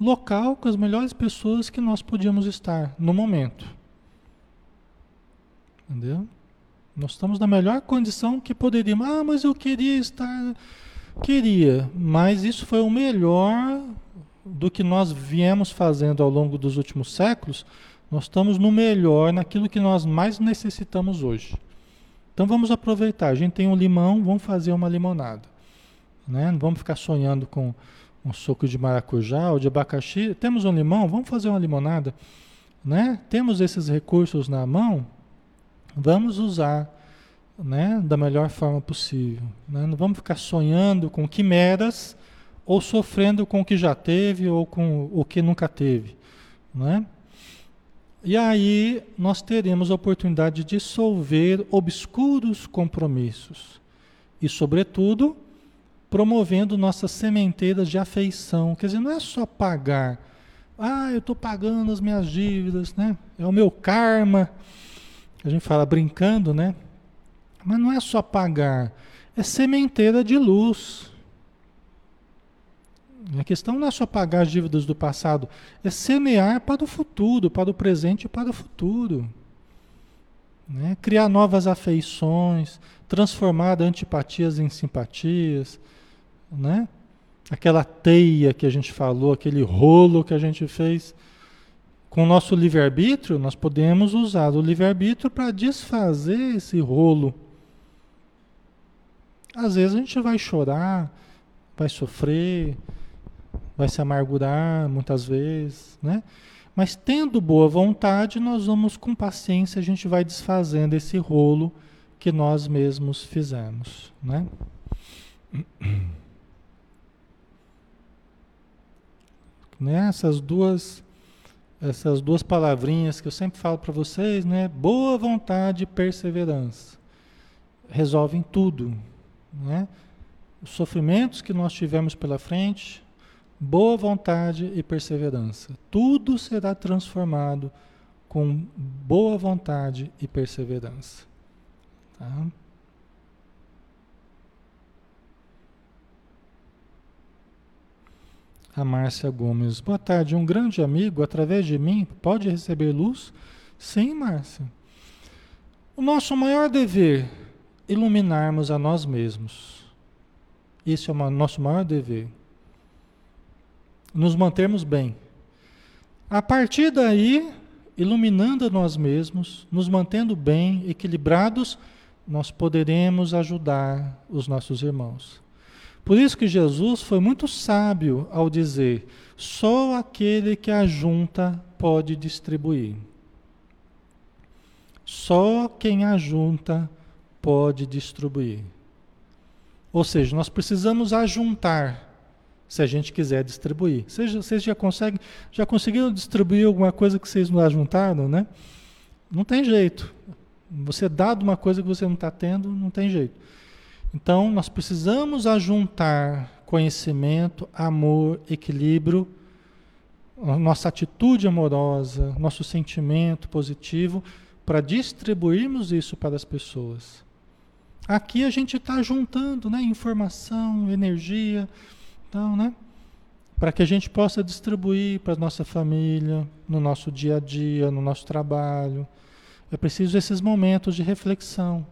local com as melhores pessoas que nós podíamos estar no momento. Entendeu? Nós estamos na melhor condição que poderíamos. Ah, mas eu queria estar. Queria, mas isso foi o melhor do que nós viemos fazendo ao longo dos últimos séculos. Nós estamos no melhor naquilo que nós mais necessitamos hoje. Então vamos aproveitar. A gente tem um limão, vamos fazer uma limonada. Né? Não vamos ficar sonhando com um suco de maracujá ou de abacaxi. Temos um limão, vamos fazer uma limonada. Né? Temos esses recursos na mão, vamos usar né, da melhor forma possível. Né? Não vamos ficar sonhando com quimeras ou sofrendo com o que já teve ou com o que nunca teve. Né? E aí nós teremos a oportunidade de dissolver obscuros compromissos e, sobretudo, promovendo nossas sementeiras de afeição. Quer dizer, não é só pagar. Ah, eu estou pagando as minhas dívidas, né? É o meu karma. A gente fala brincando, né? Mas não é só pagar, é sementeira de luz. A questão não é só pagar as dívidas do passado, é semear para o futuro, para o presente e para o futuro. Né? Criar novas afeições, transformar antipatias em simpatias, né? Aquela teia que a gente falou, aquele rolo que a gente fez. Com o nosso livre-arbítrio, nós podemos usar o livre-arbítrio para desfazer esse rolo. Às vezes a gente vai chorar, vai sofrer, vai se amargurar muitas vezes, né? Mas tendo boa vontade, nós vamos com paciência, a gente vai desfazendo esse rolo que nós mesmos fizemos, né? <coughs> Né? Essas duas essas duas palavrinhas que eu sempre falo para vocês, né? Boa vontade e perseverança. Resolvem tudo, né? Os sofrimentos que nós tivemos pela frente, boa vontade e perseverança. Tudo será transformado com boa vontade e perseverança. Tá? A Márcia Gomes. Boa tarde. Um grande amigo, através de mim, pode receber luz? Sim, Márcia. O nosso maior dever, iluminarmos a nós mesmos. Esse é o nosso maior dever. Nos mantermos bem. A partir daí, iluminando a nós mesmos, nos mantendo bem, equilibrados, nós poderemos ajudar os nossos irmãos. Por isso que Jesus foi muito sábio ao dizer: só aquele que ajunta pode distribuir. Só quem ajunta pode distribuir. Ou seja, nós precisamos ajuntar se a gente quiser distribuir. Vocês, vocês já conseguem, já conseguiram distribuir alguma coisa que vocês não ajuntaram, né? Não tem jeito. Você dado uma coisa que você não está tendo, não tem jeito. Então, nós precisamos ajuntar conhecimento, amor, equilíbrio, nossa atitude amorosa, nosso sentimento positivo, para distribuirmos isso para as pessoas. Aqui a gente está juntando né, informação, energia, então, né, para que a gente possa distribuir para a nossa família, no nosso dia a dia, no nosso trabalho. É preciso esses momentos de reflexão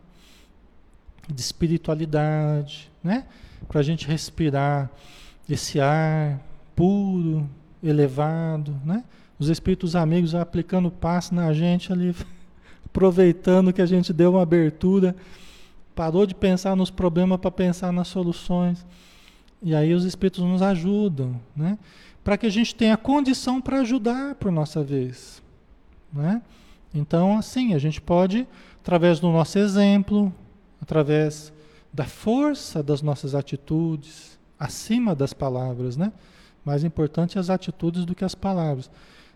de espiritualidade, né? Para a gente respirar esse ar puro, elevado, né? Os espíritos amigos aplicando passe na gente ali, <laughs> aproveitando que a gente deu uma abertura, parou de pensar nos problemas para pensar nas soluções. E aí os espíritos nos ajudam, né? Para que a gente tenha condição para ajudar por nossa vez, né? Então, assim, a gente pode, através do nosso exemplo, através da força das nossas atitudes, acima das palavras, né? Mais importante as atitudes do que as palavras.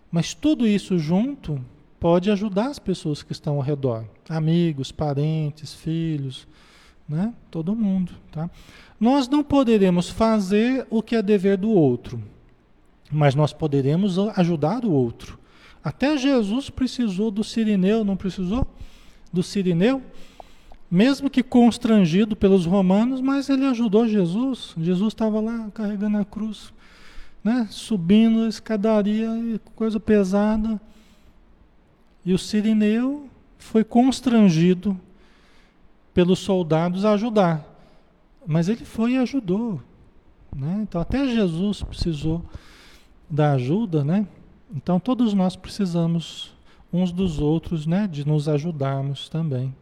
Mas tudo isso junto pode ajudar as pessoas que estão ao redor, amigos, parentes, filhos, né? Todo mundo, tá? Nós não poderemos fazer o que é dever do outro, mas nós poderemos ajudar o outro Até Jesus precisou do Sirineu, não precisou? Do Sirineu? Mesmo que constrangido pelos romanos, mas ele ajudou Jesus. Jesus estava lá carregando a cruz, né? subindo a escadaria, coisa pesada. E o Sirineu foi constrangido pelos soldados a ajudar. Mas ele foi e ajudou. Né? Então até Jesus precisou da ajuda, né? Então todos nós precisamos uns dos outros, né? De nos ajudarmos também,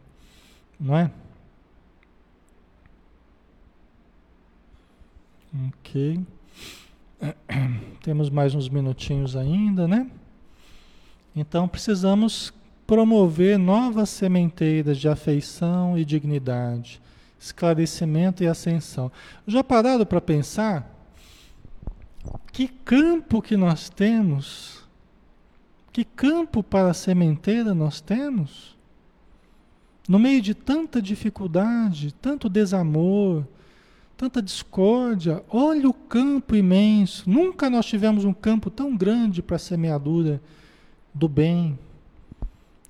não é? Ok. <clears throat> Temos mais uns minutinhos ainda, né? Então precisamos promover novas sementeiras de afeição e dignidade, esclarecimento e ascensão. Já parado para pensar que campo que nós temos? Que campo para sementeira nós temos? No meio de tanta dificuldade, tanto desamor, tanta discórdia, olha o campo imenso. Nunca nós tivemos um campo tão grande para a semeadura do bem.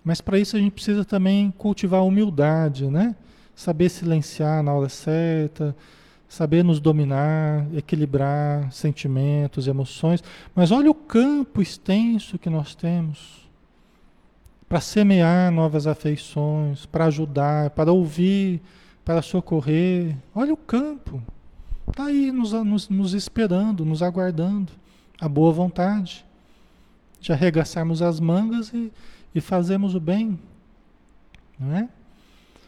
Mas para isso a gente precisa também cultivar a humildade, né? Saber silenciar na hora certa, saber nos dominar, equilibrar sentimentos, emoções. Mas olha o campo extenso que nós temos para semear novas afeições, para ajudar, para ouvir, para socorrer. Olha o campo. Está aí nos, nos, nos esperando, nos aguardando. A boa vontade de arregaçarmos as mangas e, e fazermos o bem. Não é?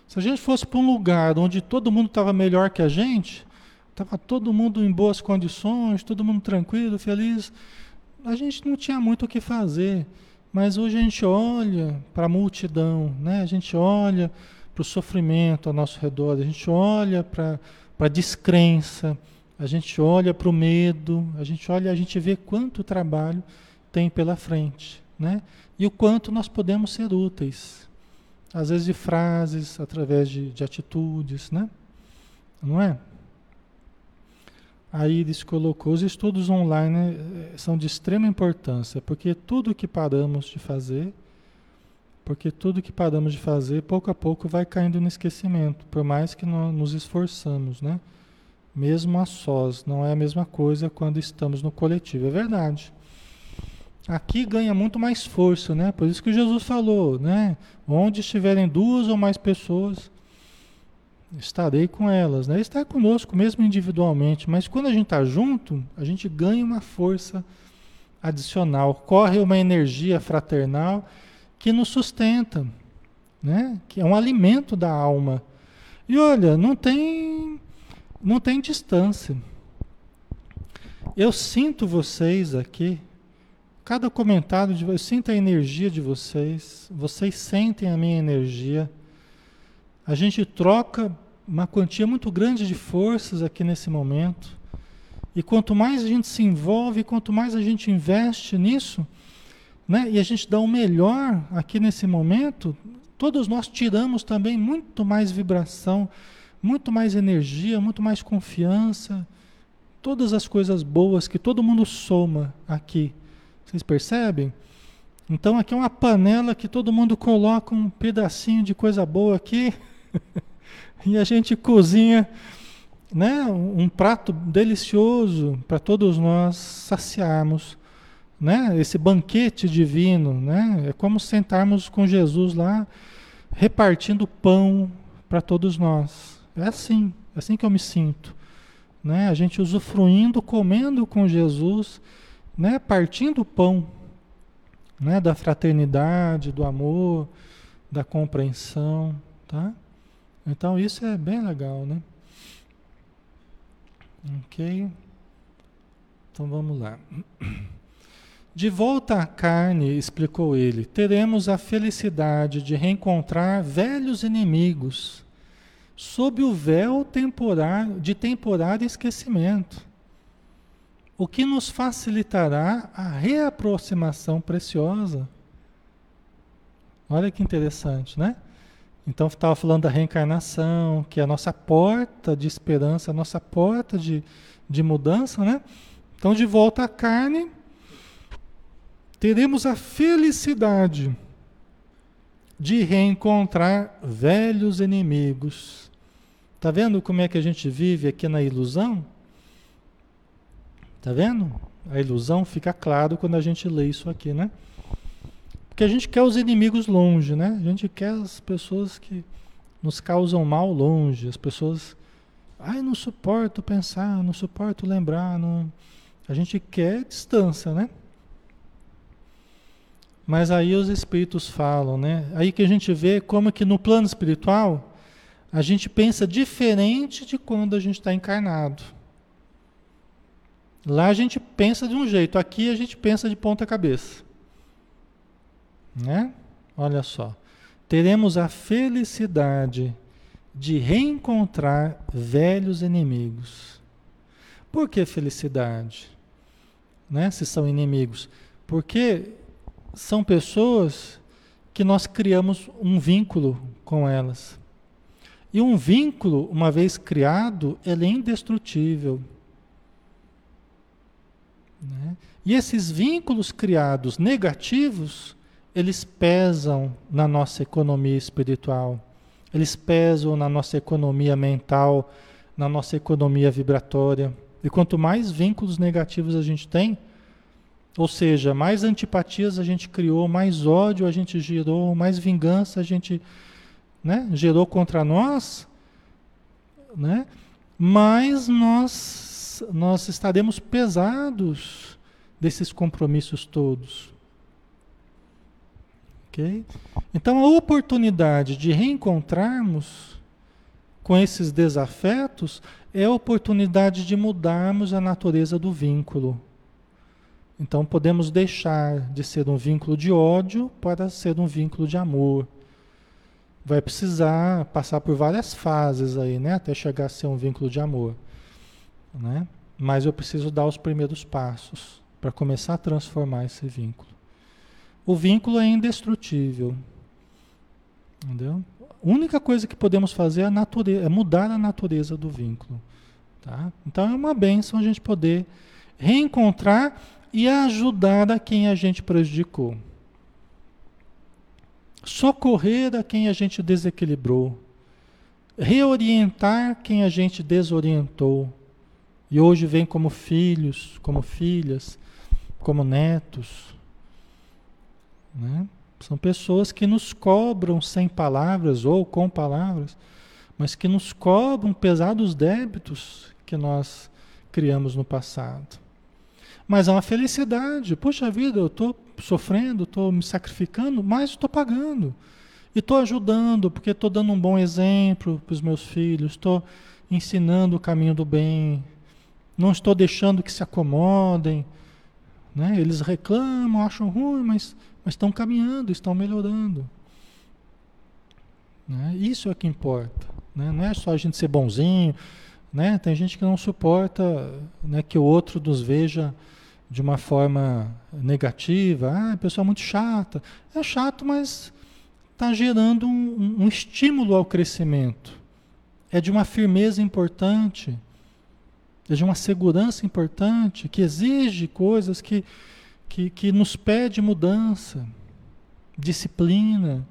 Se a gente fosse para um lugar onde todo mundo estava melhor que a gente, estava todo mundo em boas condições, todo mundo tranquilo, feliz, a gente não tinha muito o que fazer. Mas hoje a gente olha para a multidão, né? a gente olha para o sofrimento ao nosso redor, a gente olha para a descrença, a gente olha para o medo, a gente olha, a gente vê quanto trabalho tem pela frente, né? E o quanto nós podemos ser úteis, às vezes de frases, através de, de atitudes, né? Não é? A Iris colocou, os estudos online eh, são de extrema importância, porque tudo que paramos de fazer, porque tudo que paramos de fazer, pouco a pouco vai caindo no esquecimento, por mais que nós nos esforçamos, né? Mesmo a sós, não é a mesma coisa quando estamos no coletivo, é verdade. Aqui ganha muito mais força, né? Por isso que Jesus falou, né? Onde estiverem duas ou mais pessoas, estarei com elas, né? Está conosco mesmo individualmente, mas quando a gente está junto, a gente ganha uma força adicional, corre uma energia fraternal que nos sustenta, né? Que é um alimento da alma. E olha, não tem não tem distância. Eu sinto vocês aqui Cada comentário de vocês, sinta a energia de vocês, vocês sentem a minha energia. A gente troca uma quantia muito grande de forças aqui nesse momento. E quanto mais a gente se envolve, quanto mais a gente investe nisso, né, e a gente dá o melhor aqui nesse momento, todos nós tiramos também muito mais vibração, muito mais energia, muito mais confiança, todas as coisas boas que todo mundo soma aqui vocês percebem? Então aqui é uma panela que todo mundo coloca um pedacinho de coisa boa aqui <laughs> e a gente cozinha, né, um prato delicioso para todos nós saciarmos, né, esse banquete divino, né? É como sentarmos com Jesus lá repartindo pão para todos nós. É assim, é assim que eu me sinto, né? A gente usufruindo, comendo com Jesus né, partindo o pão né, da fraternidade, do amor, da compreensão, tá? Então isso é bem legal, né? Ok? Então vamos lá. De volta à carne, explicou ele, teremos a felicidade de reencontrar velhos inimigos sob o véu temporário, de temporário esquecimento o que nos facilitará a reaproximação preciosa. Olha que interessante, né? Então estava falando da reencarnação, que é a nossa porta de esperança, a nossa porta de, de mudança, né? Então de volta à carne, teremos a felicidade de reencontrar velhos inimigos. Tá vendo como é que a gente vive aqui na ilusão? Tá vendo? A ilusão fica claro quando a gente lê isso aqui, né? Porque a gente quer os inimigos longe, né? A gente quer as pessoas que nos causam mal longe, as pessoas, ai, não suporto pensar, não suporto lembrar, não. A gente quer distância, né? Mas aí os espíritos falam, né? Aí que a gente vê como que no plano espiritual a gente pensa diferente de quando a gente está encarnado. Lá a gente pensa de um jeito, aqui a gente pensa de ponta cabeça. Né? Olha só. Teremos a felicidade de reencontrar velhos inimigos. Por que felicidade? Né? Se são inimigos. Porque são pessoas que nós criamos um vínculo com elas. E um vínculo, uma vez criado, ele é indestrutível. Né? E esses vínculos criados negativos, eles pesam na nossa economia espiritual, eles pesam na nossa economia mental, na nossa economia vibratória. E quanto mais vínculos negativos a gente tem, ou seja, mais antipatias a gente criou, mais ódio a gente gerou, mais vingança a gente né, gerou contra nós, né, mais nós, nós estaremos pesados desses compromissos todos. Ok? Então a oportunidade de reencontrarmos com esses desafetos é a oportunidade de mudarmos a natureza do vínculo. Então podemos deixar de ser um vínculo de ódio para ser um vínculo de amor vai precisar passar por várias fases aí, né, até chegar a ser um vínculo de amor, né? Mas eu preciso dar os primeiros passos para começar a transformar esse vínculo. O vínculo é indestrutível. Entendeu? A única coisa que podemos fazer é, natureza, é mudar a natureza do vínculo. Tá? Então é uma benção a gente poder reencontrar e ajudar a quem a gente prejudicou socorrer a quem a gente desequilibrou, reorientar quem a gente desorientou. E hoje vem como filhos, como filhas, como netos. Né? São pessoas que nos cobram sem palavras ou com palavras, mas que nos cobram pesados débitos que nós criamos no passado. Mas é uma felicidade. Puxa vida, eu estou sofrendo, estou me sacrificando, mas estou pagando. E estou ajudando, porque estou dando um bom exemplo para os meus filhos, estou ensinando o caminho do bem, não estou deixando que se acomodem. Né? Eles reclamam, acham ruim, mas, mas estão caminhando, estão melhorando. Né? Isso é o que importa. Né? Não é só a gente ser bonzinho. Né? Tem gente que não suporta né, que o outro nos veja de uma forma negativa, ah, a pessoa é muito chata. É chato, mas está gerando um, um, estímulo ao crescimento. É de uma firmeza importante, é de uma segurança importante, que exige coisas que, que, que nos pede mudança, disciplina.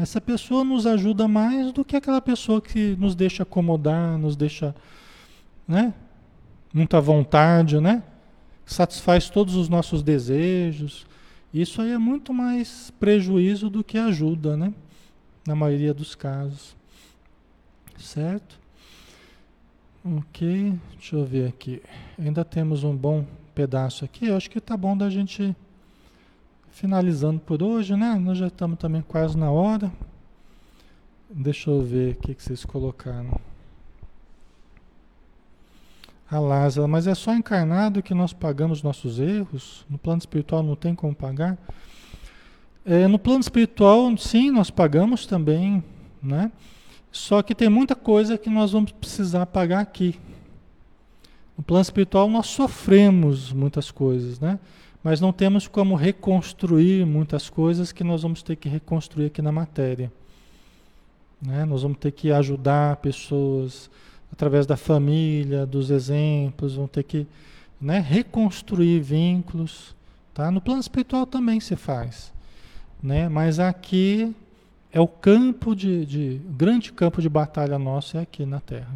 Essa pessoa nos ajuda mais do que aquela pessoa que nos deixa acomodar, nos deixa né, muita vontade, né? satisfaz todos os nossos desejos. Isso aí é muito mais prejuízo do que ajuda, né? Na maioria dos casos. Certo? Ok, deixa eu ver aqui. Ainda temos um bom pedaço aqui. Eu acho que tá bom da gente finalizando por hoje, né? Nós já estamos também quase na hora. Deixa eu ver o que, que vocês colocaram. A Lázaro, mas é só encarnado que nós pagamos nossos erros? No plano espiritual não tem como pagar? É, no plano espiritual, sim, nós pagamos também, né? Só que tem muita coisa que nós vamos precisar pagar aqui. No plano espiritual nós sofremos muitas coisas, né? Mas não temos como reconstruir muitas coisas que nós vamos ter que reconstruir aqui na matéria. Né? Nós vamos ter que ajudar pessoas, através da família, dos exemplos, vão ter que né, reconstruir vínculos tá? No plano espiritual também se faz, né? Mas aqui é o campo de, de grande campo de batalha nosso é aqui na Terra,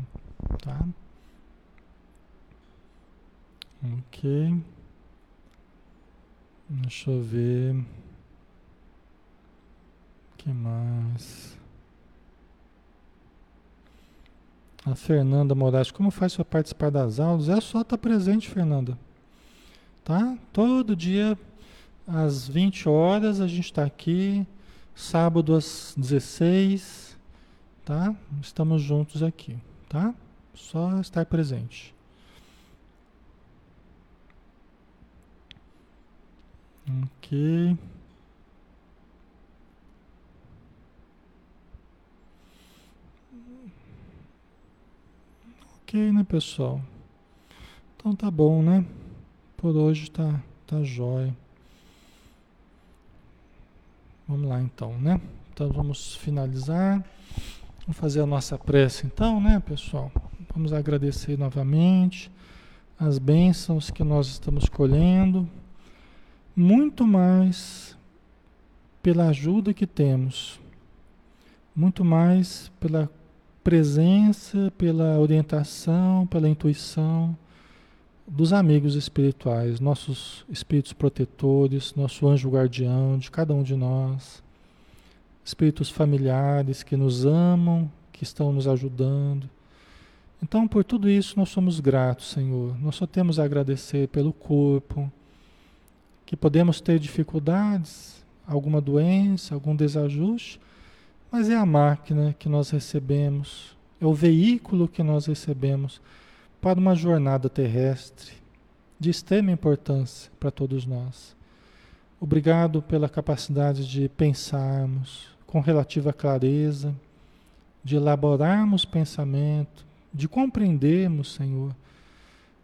tá? Ok. Deixa eu ver. O que mais? A Fernanda Moraes, como faz para participar das aulas? É só estar tá presente, Fernanda. Tá? Todo dia, às 20 horas, a gente está aqui. Sábado às 16, tá? Estamos juntos aqui, tá? Só estar presente. Ok. Ok, né, pessoal? Então tá bom, né? Por hoje tá, tá jóia. Vamos lá então, né? Então vamos finalizar. Vamos fazer a nossa prece então, né, pessoal? Vamos agradecer novamente as bênçãos que nós estamos colhendo muito mais pela ajuda que temos, muito mais pela presença, pela orientação, pela intuição dos amigos espirituais, nossos espíritos protetores, nosso anjo guardião de cada um de nós, espíritos familiares que nos amam, que estão nos ajudando. Então, por tudo isso, nós somos gratos, Senhor. Nós só temos a agradecer pelo corpo, que podemos ter dificuldades, alguma doença, algum desajuste, mas é a máquina que nós recebemos, é o veículo que nós recebemos para uma jornada terrestre de extrema importância para todos nós. Obrigado pela capacidade de pensarmos com relativa clareza, de elaborarmos pensamento, de compreendermos, Senhor,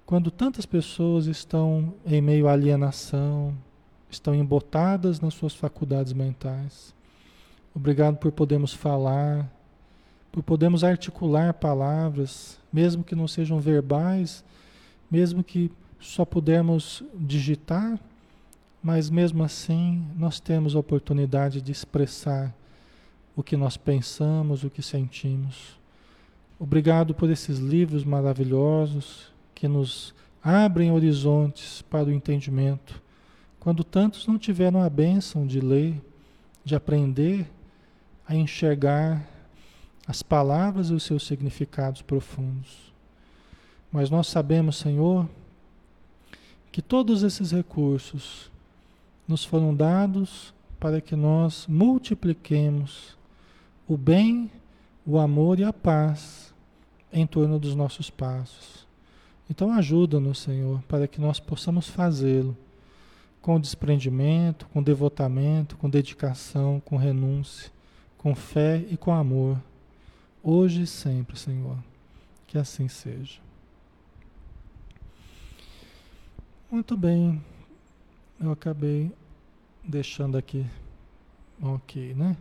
quando tantas pessoas estão em meio à alienação, estão embotadas nas suas faculdades mentais. Obrigado por podermos falar, por podermos articular palavras, mesmo que não sejam verbais, mesmo que só pudermos digitar, mas mesmo assim nós temos a oportunidade de expressar o que nós pensamos, o que sentimos. Obrigado por esses livros maravilhosos que nos abrem horizontes para o entendimento, quando tantos não tiveram a bênção de ler, de aprender a enxergar as palavras e os seus significados profundos. Mas nós sabemos, Senhor, que todos esses recursos nos foram dados para que nós multipliquemos o bem, o amor e a paz em torno dos nossos passos. Então ajuda-nos, Senhor, para que nós possamos fazê-lo com desprendimento, com devotamento, com dedicação, com renúncia, com fé e com amor, hoje e sempre, Senhor. Que assim seja. Muito bem, eu acabei deixando aqui ok, né?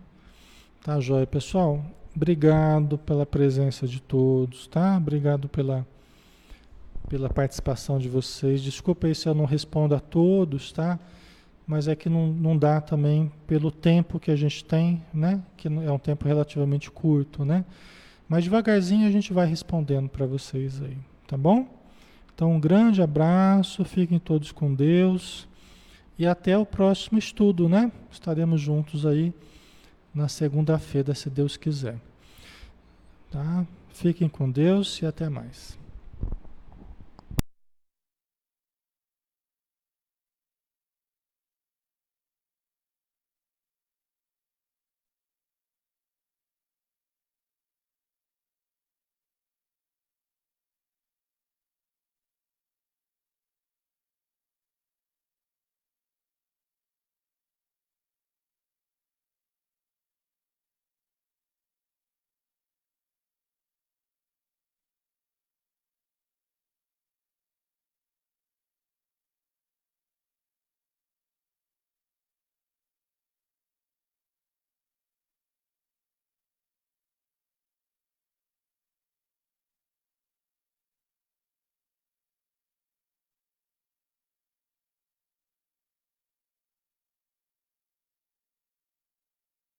Tá joia, pessoal. Obrigado pela presença de todos, tá? Obrigado pela pela participação de vocês. Desculpa aí se eu não respondo a todos, tá? Mas é que não, não dá também pelo tempo que a gente tem, né? Que é um tempo relativamente curto, né? Mas devagarzinho a gente vai respondendo para vocês aí, tá bom? Então um grande abraço, fiquem todos com Deus e até o próximo estudo, né? Estaremos juntos aí na segunda-feira, se Deus quiser. Tá? Fiquem com Deus e até mais.